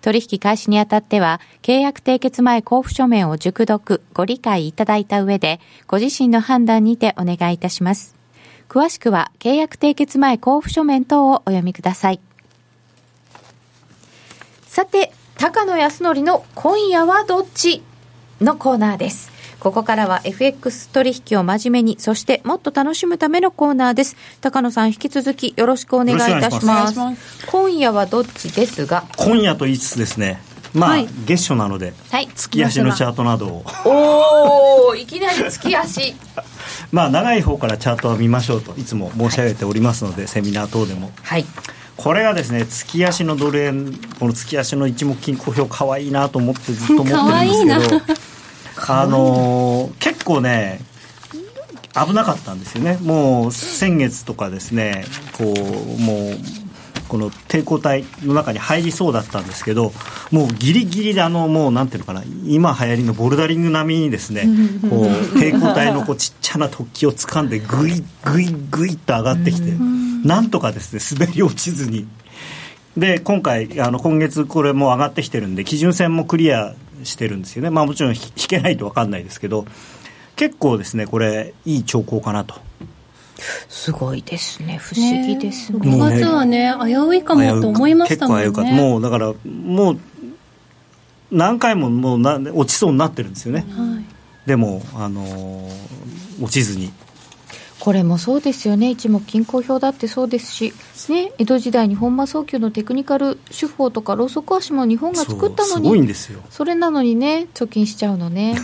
取引開始にあたっては、契約締結前交付書面を熟読、ご理解いただいた上で、ご自身の判断にてお願いいたします。詳しくは、契約締結前交付書面等をお読みください。さて、高野康則の今夜はどっち？のコーナーです。ここからは FX 取引を真面目に、そしてもっと楽しむためのコーナーです。高野さん、引き続きよろしくお願いいたします。ます。今夜はどっちですが、今夜と言いつつですね。まあ、はい。月初なので、はい。月足のチャートなどを。おー、いきなり月足。[LAUGHS] まあ長い方からチャートを見ましょうといつも申し上げておりますので、セミナー等でも。はい。これがですね月足のドル円この月足の一目金衡表可愛いなと思ってずっと思ってるんですけどあのー結構ね危なかったんですよね。もう先月とかですねこうもうこの抵抗体の中に入りそうだったんですけどもうギリギリであのもうなんていうのかな今流行りのボルダリング並みにですねこう抵抗体のこうちっちゃな突起を掴んでグイグイグイっと上がってきてなんとかですね滑り落ちずに。で今回あの今月これもう上がってきてるんで基準線もクリアしてるんですよね。まあもちろん引引けないと分かんないですけど結構ですねこれいい兆候かなと。すごいですね。不思議ですね。5月はね危ういかもと思いましたもんね。結構危うかった。もうだからもう何回ももうな落ちそうになってるんですよね、はい。でもあのー落ちずにこれもそうですよね。一目均衡表だってそうですし、ね、江戸時代に本間早急のテクニカル手法とかローソク足も日本が作ったそうのに、すごいんですよそれなのにね、貯金しちゃうのね。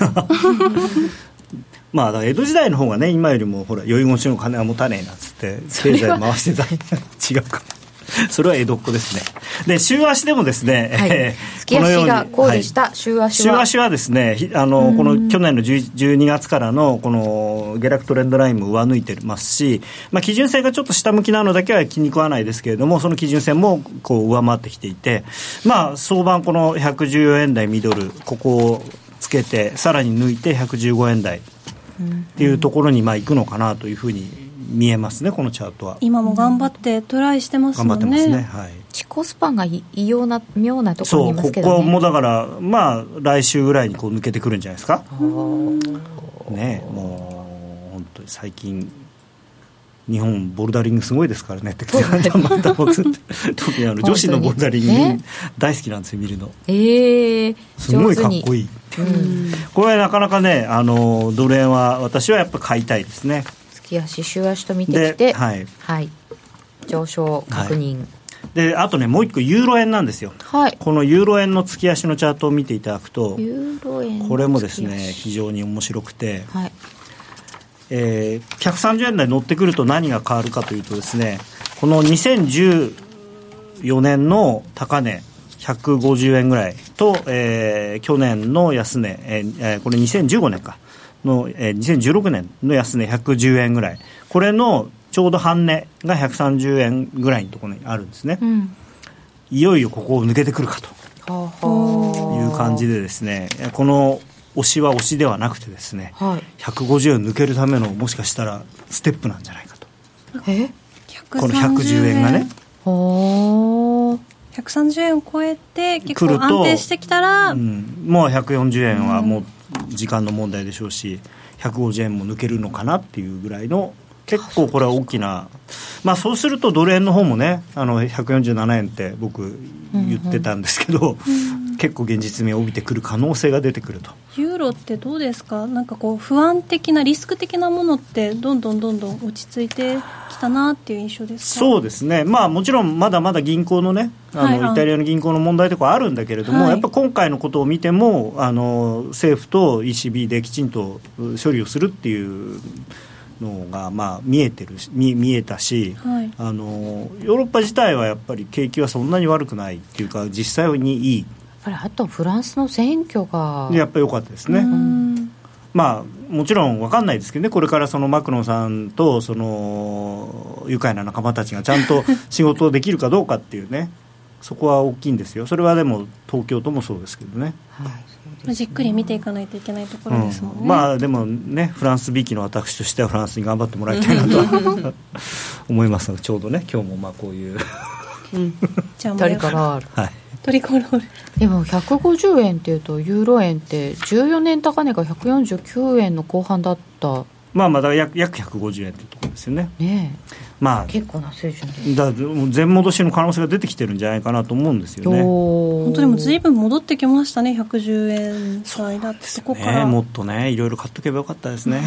[LAUGHS] まあ江戸時代の方がね今よりもほら酔い越しの金は持たねえなっつって経済回してた [LAUGHS] 違うか [LAUGHS] それは江戸っ子ですね。で週足でもですね、はい。えー月足が考慮しはい。た週足は、週足はですねひあのこの去年の10 12月からのこの下落トレンドラインも上抜いてますし、まあ、基準線がちょっと下向きなのだけは気に食わないですけれどもその基準線もこう上回ってきていて、まあ、相場この114円台ミドルここをつけてさらに抜いて115円台っていうところにまあ行くのかなというふうに見えますねこのチャートは。今も頑張ってトライしてます頑張もんねってますね、はい。チコスパンがい異様な妙なところにそいうますここけどね。もだからまあ来週ぐらいにこう抜けてくるんじゃないですか。ねもう本当に最近日本ボルダリングすごいですからね。ってまた僕特にあの女子のボルダリングね。大好きなんですよ見るの。ええすごいかっこいい、いいうん、これはなかなかねあのドル円は私はやっぱ買いたいですね月足週足と見てきでてはい。はい。上昇確認。であとねもう一個ユーロ円なんですよ。はい、このユーロ円の月足のチャートを見ていただくとユーロ円のこれもですね非常に面白くて。はい。えー130円台乗ってくると何が変わるかというとですねこの2014年の高値150円ぐらいと、えー、去年の安値、えー、これ2015年かの、えー、2016年の安値110円ぐらい。これのちょうど半値が130円ぐらいのところにあるんですね、うん、いよいよここを抜けてくるかと。いう感じでですね。この押しは押しではなくてですね、はい、150円抜けるためのもしかしたらステップなんじゃないかと。え？この110円がね。130円を超えて結構安定してきたら、うん、もう140円はもう時間の問題でしょうし150円も抜けるのかなっていうぐらいの結構これは大きな、まあ、そうするとドル円の方もねあの147円って僕言ってたんですけど、うんうん、結構現実味を帯びてくる可能性が出てくると。ユーロってどうですか？なんかこう不安的なリスク的なものってどんどんどんどん落ち着いてきたなっていう印象ですそうですね。まあもちろんまだまだ銀行のねあの、はい、イタリアの銀行の問題とかあるんだけれども、はい、やっぱ今回のことを見てもあの政府と ECB できちんと処理をするっていうのがまあ見えてる見見えたし、はい、あのヨーロッパ自体はやっぱり景気はそんなに悪くないっていうか実際にいいぱりあとフランスの選挙がやっぱり良かったですね。まあ、もちろん分かんないですけどね、これからそのマクロンさんとその愉快な仲間たちがちゃんと [LAUGHS] 仕事をできるかどうかっていうね、そこは大きいんですよ、それはでも東京都もそうですけどね。はい。じっくり見ていかないといけないところですもんね、うん、まあでもねフランスびきの私としてはフランスに頑張ってもらいたいなと [LAUGHS] 思いますのでちょうどね今日もまあこういう、うん、[LAUGHS] じゃあトリコロール、はい、トリコロール。でも150円っていうとユーロ円って14年高値が149円の後半だった。まあまだ約約150円っていうところですよね。ねまあ、結構な水準でだ全戻しの可能性が出てきてるんじゃないかなと思うんですよね。本当にもずいぶん戻ってきましたね110円台だってそこから、ね、もっとねいろいろ買っとけばよかったですね。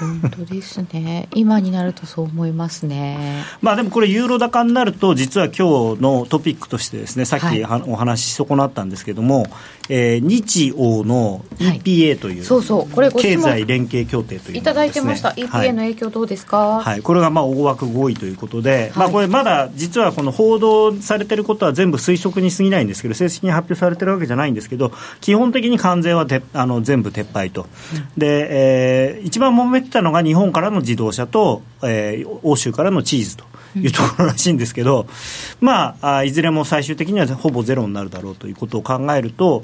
本当ですね。今になるとそう思いますね。まあでもこれユーロ高になると実は今日のトピックとしてですねさっきお話し損なったんですけども、はい、えー、日欧の EPA という、はい、そうそう。これ経済連携協定という、ね、いただいてました。EPA の影響どうですか、はい、はい、これがまあ大枠合意ということで、はい、まあ、これまだ実はこの報道されてることは全部推測に過ぎないんですけど正式に発表されてるわけじゃないんですけど基本的に関税はてあの全部撤廃と、うん、で、えー、一番揉めてたのが日本からの自動車と、えー、欧州からのチーズと。いうところらしいんですけど、まあ、いずれも最終的にはほぼゼロになるだろうということを考えると、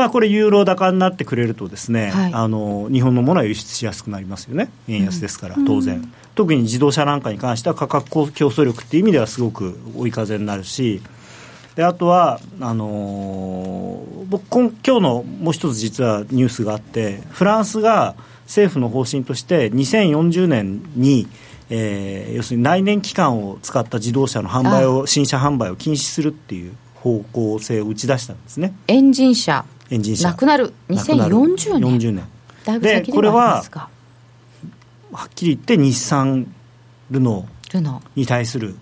まあ、これ、ユーロ高になってくれるとですね、はい、あの日本のものは輸出しやすくなりますよね、円安ですから、当然、うん、特に自動車なんかに関しては価格競争力っていう意味ではすごく追い風になるし、であとはあのー、僕今日のもう一つ実はニュースがあってフランスが政府の方針として2040年に、えー、要するに内燃機関を使った自動車の販売を新車販売を禁止するっていう方向性を打ち出したんですね。エンジン車エンジン車。なくなる。2040年。40年。でこれははっきり言って日産ルノー。に対する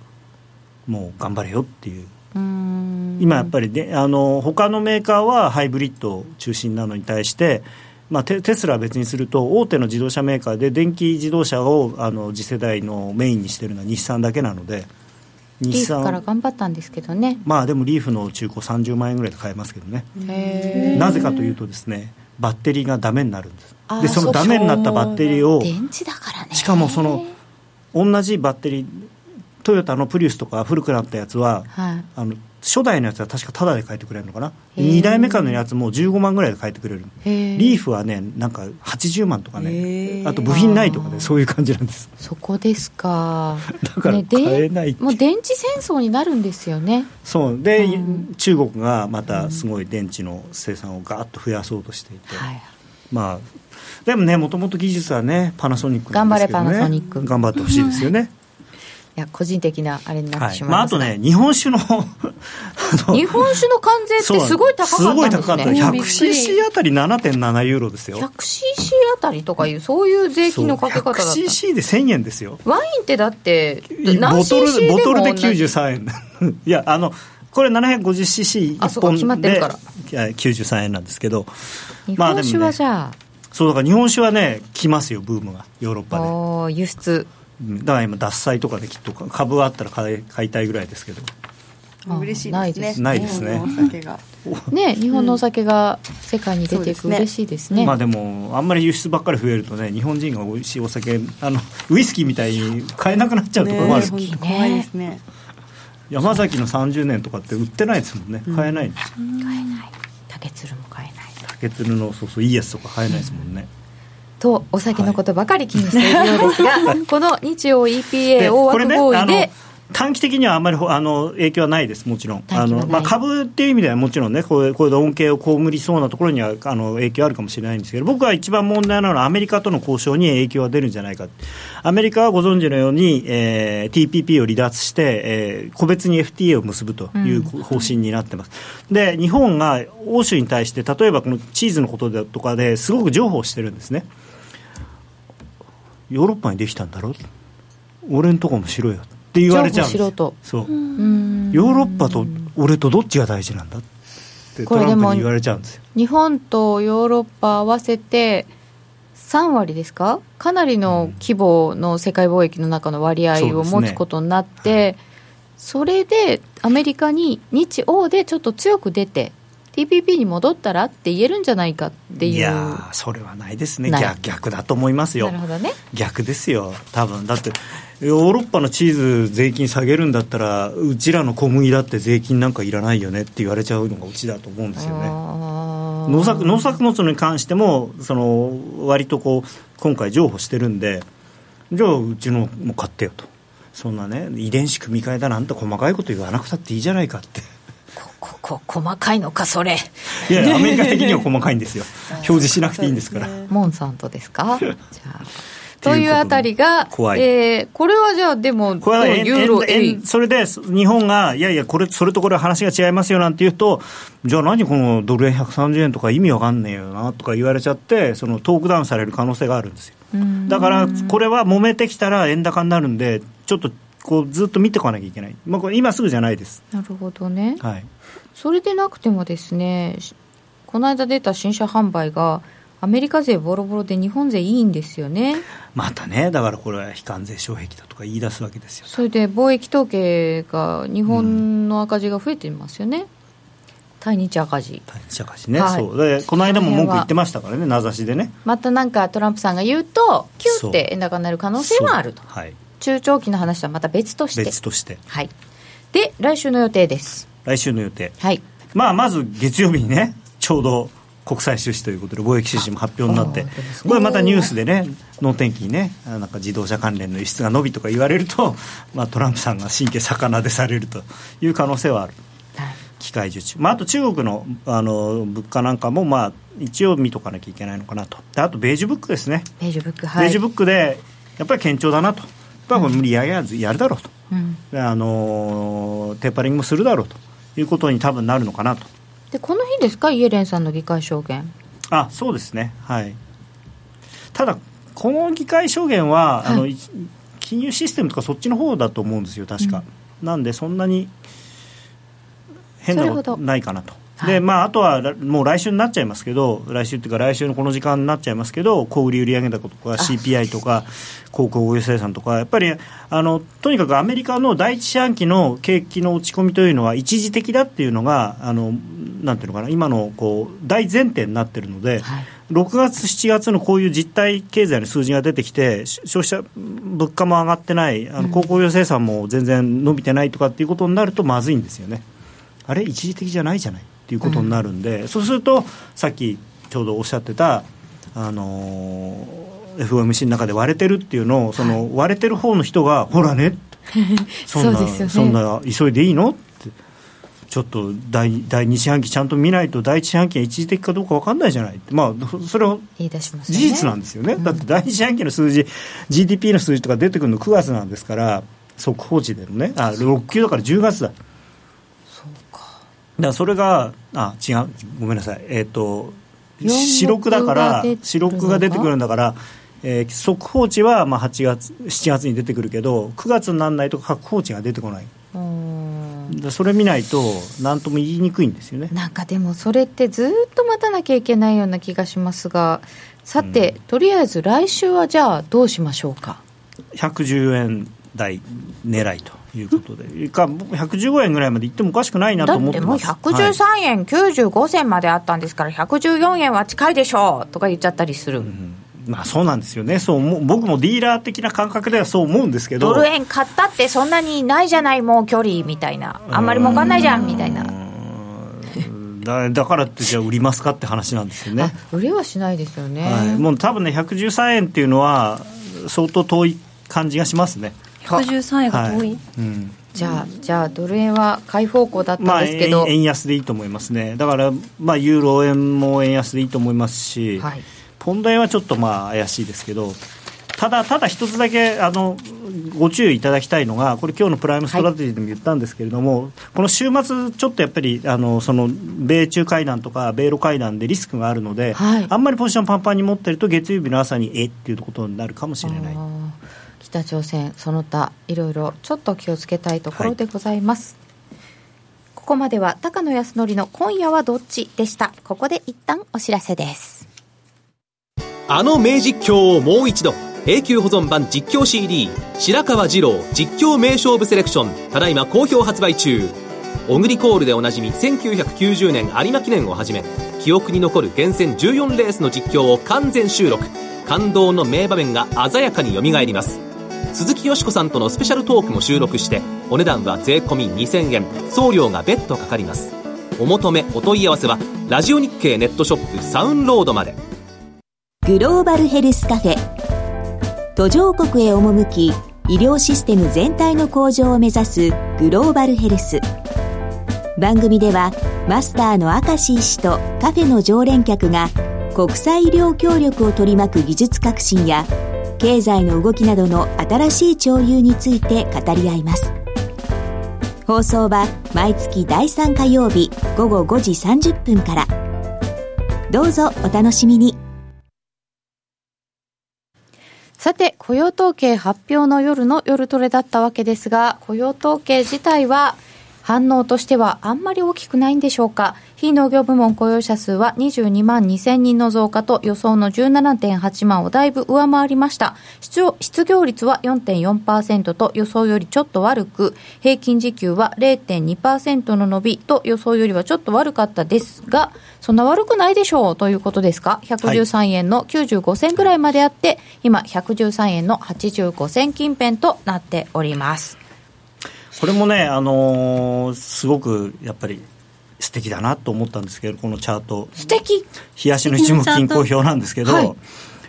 もう頑張れよっていう。今やっぱりであの他のメーカーはハイブリッド中心なのに対して、まあ、テテスラは別にすると大手の自動車メーカーで電気自動車をあの次世代のメインにしてるのは日産だけなのでリーフから頑張ったんですけどね。まあでもリーフの中古30万円ぐらいで買えますけどね。なぜかというとですねバッテリーがダメになるんです。でそのダメになったバッテリーを電池だからね。しかもその同じバッテリートヨタのプリウスとか古くなったやつは、はい、あの初代のやつは確かタダで買えてくれるのかな？2代目からのやつも15万ぐらいで買えてくれる。リーフはねなんか80万とかね。あと部品ないとかねそういう感じなんです。そこですか。[LAUGHS] だから買えない、ね、もう電池戦争になるんですよね。そう。で、うん、中国がまたすごい電池の生産をガーッと増やそうとしていて、うん。はい、まあでもねもともと技術はねパナソニックなんですけど、ね、頑張れパナソニック。頑張ってほしいですよねいや個人的なあれになってしまいます、はい。まあ、あとね日本酒の [LAUGHS] 日本酒の関税ってすごい高かったんですね。すごい高かった。100cc あたり7.7ユーロですよ。100cc あたりとかいうそういう税金のかけ方だった。100cc で1000円ですよ。ワインってだってボトルボトルで93円。[LAUGHS] いやあのこれ 750cc1 本で93円なんですけど。日本酒はじゃあ、まあね、そうだから日本酒はね来ますよブームが。ヨーロッパで。輸出。うんだから今脱菜とかできっと株はあったら買い買いたいぐらいですけど。あ嬉しいですね。ないですね。日本のお酒が。ね日本のお酒が世界に出ていく、そう嬉しいですね、まあでもあんまり輸出ばっかり増えるとね日本人が美味しいお酒あのウイスキーみたいに買えなくなっちゃうところもある、ね。怖いですね。山崎の30年とかって売ってないですもんね。買えない。んですよ、買えない。竹鶴も買えない。竹鶴のそうそういいやつとか買えないですもんね、とお酒のことばかり気にしているようですが、[LAUGHS] この日曜 EPA で大枠合意で短期的にはあんまりほあの影響はないです、もちろん、あのまあ、株っていう意味ではもちろんね、こういうこういう恩恵を被りそうなところにはあの影響あるかもしれないんですけど、僕は一番問題なのは、アメリカとの交渉に影響が出るんじゃないか、アメリカはご存知のように、えー TPP を離脱して、えー個別に FTA を結ぶという方針になってます。で日本が欧州に対して、例えばこのチーズのことだとかですごく譲歩してるんですね。ヨーロッパにできたんだろ俺んとこもしろよ。って言われちゃうんですそう。うん。ヨーロッパと俺とどっちが大事なんだってトこれでもランプに言われちゃうんですよ。日本とヨーロッパ合わせて3割ですか？かなりの規模の世界貿易の中の割合を持つことになってそ,、れでアメリカに日欧でちょっと強く出て TPP に戻ったらって言えるんじゃないかっていう。いやーそれはないですね。逆逆だと思いますよ。なるほどね。逆ですよ。多分。だってヨーロッパのチーズ税金下げるんだったらうちらの小麦だって税金なんかいらないよねって言われちゃうのがうちだと思うんですよね。農作農作物に関してもその割とこう今回譲歩してるんでじゃあうちのも買ってよと。そんなね遺伝子組み換えだなんて細かいこと言わなくたっていいじゃないかってここ細かいのかそれ。いやいやアメリカ的には細かいんですよ。[LAUGHS] 表示しなくていいんですから。モンサントですか？[LAUGHS] じゃあ。というあたりが怖い。えーこれはじゃあでもこれユーロ円円それで日本がいやいやこれそれとこれは話が違いますよなんて言うとじゃあ何このドル円130円とか意味わかんねえよなとか言われちゃってそのトークダウンされる可能性があるんですよ。だからこれは揉めてきたら円高になるんでちょっとこうずっと見ておかなきゃいけない、まあ、これ今すぐじゃないです、なるほどね。はい、それでなくてもですねしこの間出た新車販売がアメリカ勢ボロボロで日本勢いいんですよね。またねだからこれは非関税障壁だとか言い出すわけですよ。それで貿易統計が日本の赤字が増えていますよね、対日赤字。対日赤字ね、はい。そう。でこの間も文句言ってましたからね名指しでね。またなんかトランプさんが言うとキューって円高になる可能性はあると。はい中長期の話とはまた別として。別として。はい。で来週の予定です。来週の予定。はい。まあ、まず月曜日にね、ちょうど国際収支ということで、貿易収支も発表になって、これまたニュースでね、能天気にね、あなんか自動車関連の輸出が伸びとか言われると、まあ、トランプさんが神経逆なでされるという可能性はある、はい。機械受注、まあ、あと中国のあの物価なんかも、まあ、一応見とかなきゃいけないのかなと、であとベージュブックですね、ページブックはい。ベージュブックでやっぱり堅調だなと、やっぱりこれ無理やりややるだろうと。うん。であのテーパリングもするだろうと。いうことに多分なるのかなと。でこの日ですか？イエレンさんの議会証言。あそうですね。はい。ただこの議会証言は、あのい金融システムとかそっちの方だと思うんですよ確か、なんでそんなに変なことないかなと。はいでまあ、あとはらもう来週になっちゃいますけど来週っていうか来週のこの時間になっちゃいますけど小売売上高とか CPI とか鉱工業生産とかやっぱりあのとにかくアメリカの第一四半期の景気の落ち込みというのは一時的だっていうのがあのなんていうのかな今のこう大前提になってるので、はい。6月、7月のこういう実体経済の数字が出てきて、し消費者物価も上がってない、あの鉱工業生産も全然伸びてないとかっていうことになるとまずいんですよね。あれ、一時的じゃないじゃないっていうことになるんで、そうすると、さっきちょうどおっしゃってた、あのー FOMC の中で割れてるっていうのを、その割れてる方の人が、ほらね、[LAUGHS] そんなね。そんな急いでいいの？って。ちょっと第第2四半期ちゃんと見ないと第1四半期が一時的かどうか分かんないじゃない。まあ、それは事実なんですよね、だって第一四半期の数字、GDP の数字とか出てくるの9月なんですから、速報値でのね、あ6級だから10月だ。だからそれが、あ違う、ごめんなさい、えっ、と、四六だから四六が出てくるんだから、えー速報値はまあ8月、7月に出てくるけど、9月にならないと速報値が出てこない。それ見ないと、なんとも言いにくいんですよね。なんかでもそれってずっと待たなきゃいけないような気がしますがさて、とりあえず来週はじゃあどうしましょうか？114円台狙いということで、か115円ぐらいまでいってもおかしくないなと思ってます。だってもう113円95銭まであったんですから、114円は近いでしょうとか言っちゃったりする。うんまあそうなんですよね。そう僕もディーラー的な感覚ではそう思うんですけど。ドル円買ったってそんなにないじゃないもう距離みたいな。あんまり儲かんないじゃんみたいな。[LAUGHS] だだからってじゃあ売りますかって話なんですよね。売りはしないですよね、はい、もう多分ね113円っていうのは相当遠い感じがしますね113円が遠い、はい、うん。じゃあ、じゃあ、ドル円は買い方向だったんですけど、まあ、円安でいいと思いますね、だから、まあ、ユーロ円も円安でいいと思いますし、はい、ポンド円はちょっとまあ怪しいですけど、ただ、ただ一つだけあのご注意いただきたいのが、これ、今日のプライムストラテジーでも言ったんですけれども、はい、この週末、ちょっとやっぱりあのその米中会談とか米ロ会談でリスクがあるので、はい、あんまりポジションパンパンに持ってると、月曜日の朝にえっていうことになるかもしれない。北朝鮮その他いろいろちょっと気をつけたいところでございます、はい、ここまでは高野康則の今夜はどっちでした。ここで一旦お知らせです。あの名実況をもう一度。永久保存版実況 CD 白川二郎実況名勝負セレクションただいま好評発売中。オグリコールでおなじみ1990年有馬記念をはじめ記憶に残る厳選14レースの実況を完全収録。感動の名場面が鮮やかによみがえります鈴木よしこさんとのスペシャルトークも収録してお値段は税込2000円。送料が別途かかります。お求めお問い合わせはラジオ日経ネットショップサウンロードまで。グローバルヘルスカフェ。途上国へ赴き医療システム全体の向上を目指すグローバルヘルス。番組ではマスターの明石医師とカフェの常連客が国際医療協力を取り巻く技術革新や経済の動きなどの新しい潮流について語り合います。放送は毎月第3火曜日午後5時30分から。どうぞお楽しみに。さて、雇用統計発表の夜の夜トレだったわけですが、雇用統計自体は反応としてはあんまり大きくないんでしょうか？非農業部門雇用者数は22万2000人の増加と予想の17.8万をだいぶ上回りました。失業率は4.4%と予想よりちょっと悪く、平均時給は0.2%の伸びと予想よりはちょっと悪かったですが、そんな悪くないでしょうということですか？113円の95銭ぐらいまであって、はい、今113円の85銭近辺となっております。これもね、あのー、すごくやっぱり素敵だなと思ったんですけどこのチャート。素敵。冷やしの一目均衡表なんですけど、はい、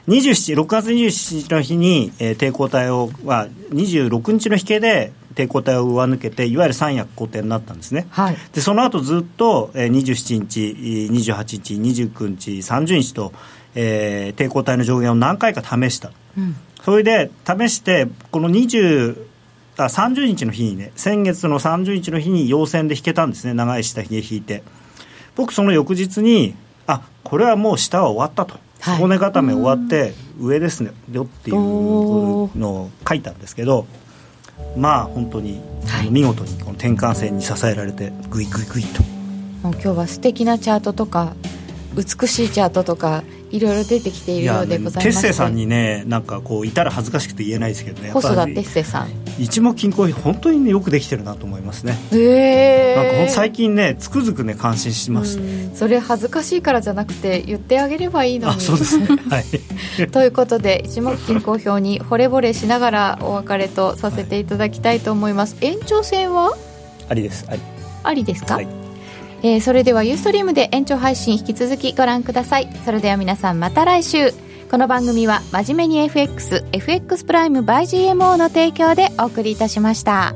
27 6月27日の日に、えー、抵抗体をは26日の引けで抵抗体を上抜けていわゆる三役固定になったんですね、はい、でその後ずっと、えー、27日28日29日30日と、えー、抵抗体の上限を何回か試した、うん、それで試してこの20あ30日の日にね先月の30日の日に陽線で引けたんですね。長い下髭引いて。僕その翌日にあこれはもう下は終わったと。底根固め終わって上ですね。よっていうのを書いたんですけどまあ本当に、見事にこの転換線に支えられてグイグイグイと。もう今日は素敵なチャートとか美しいチャートとかいろいろ出てきているようでございます、ね、さんにねなんかこういたら恥ずかしくて言えないですけどね細田哲星さん。一目均衡本当にねよくできてるなと思いますね。へえなんか最近ねつくづくね感心しましたそれ恥ずかしいからじゃなくて言ってあげればいいのに。そうですね。はい。[LAUGHS] ということで一目均衡表に惚れ惚れしながらお別れとさせていただきたいと思います、はい、延長戦は？ありですあり。ありですか、はいえー、それではユーストリームで延長配信引き続きご覧くださいそれでは皆さんまた来週この番組は真面目に FXFX プライム by GMO の提供でお送りいたしました。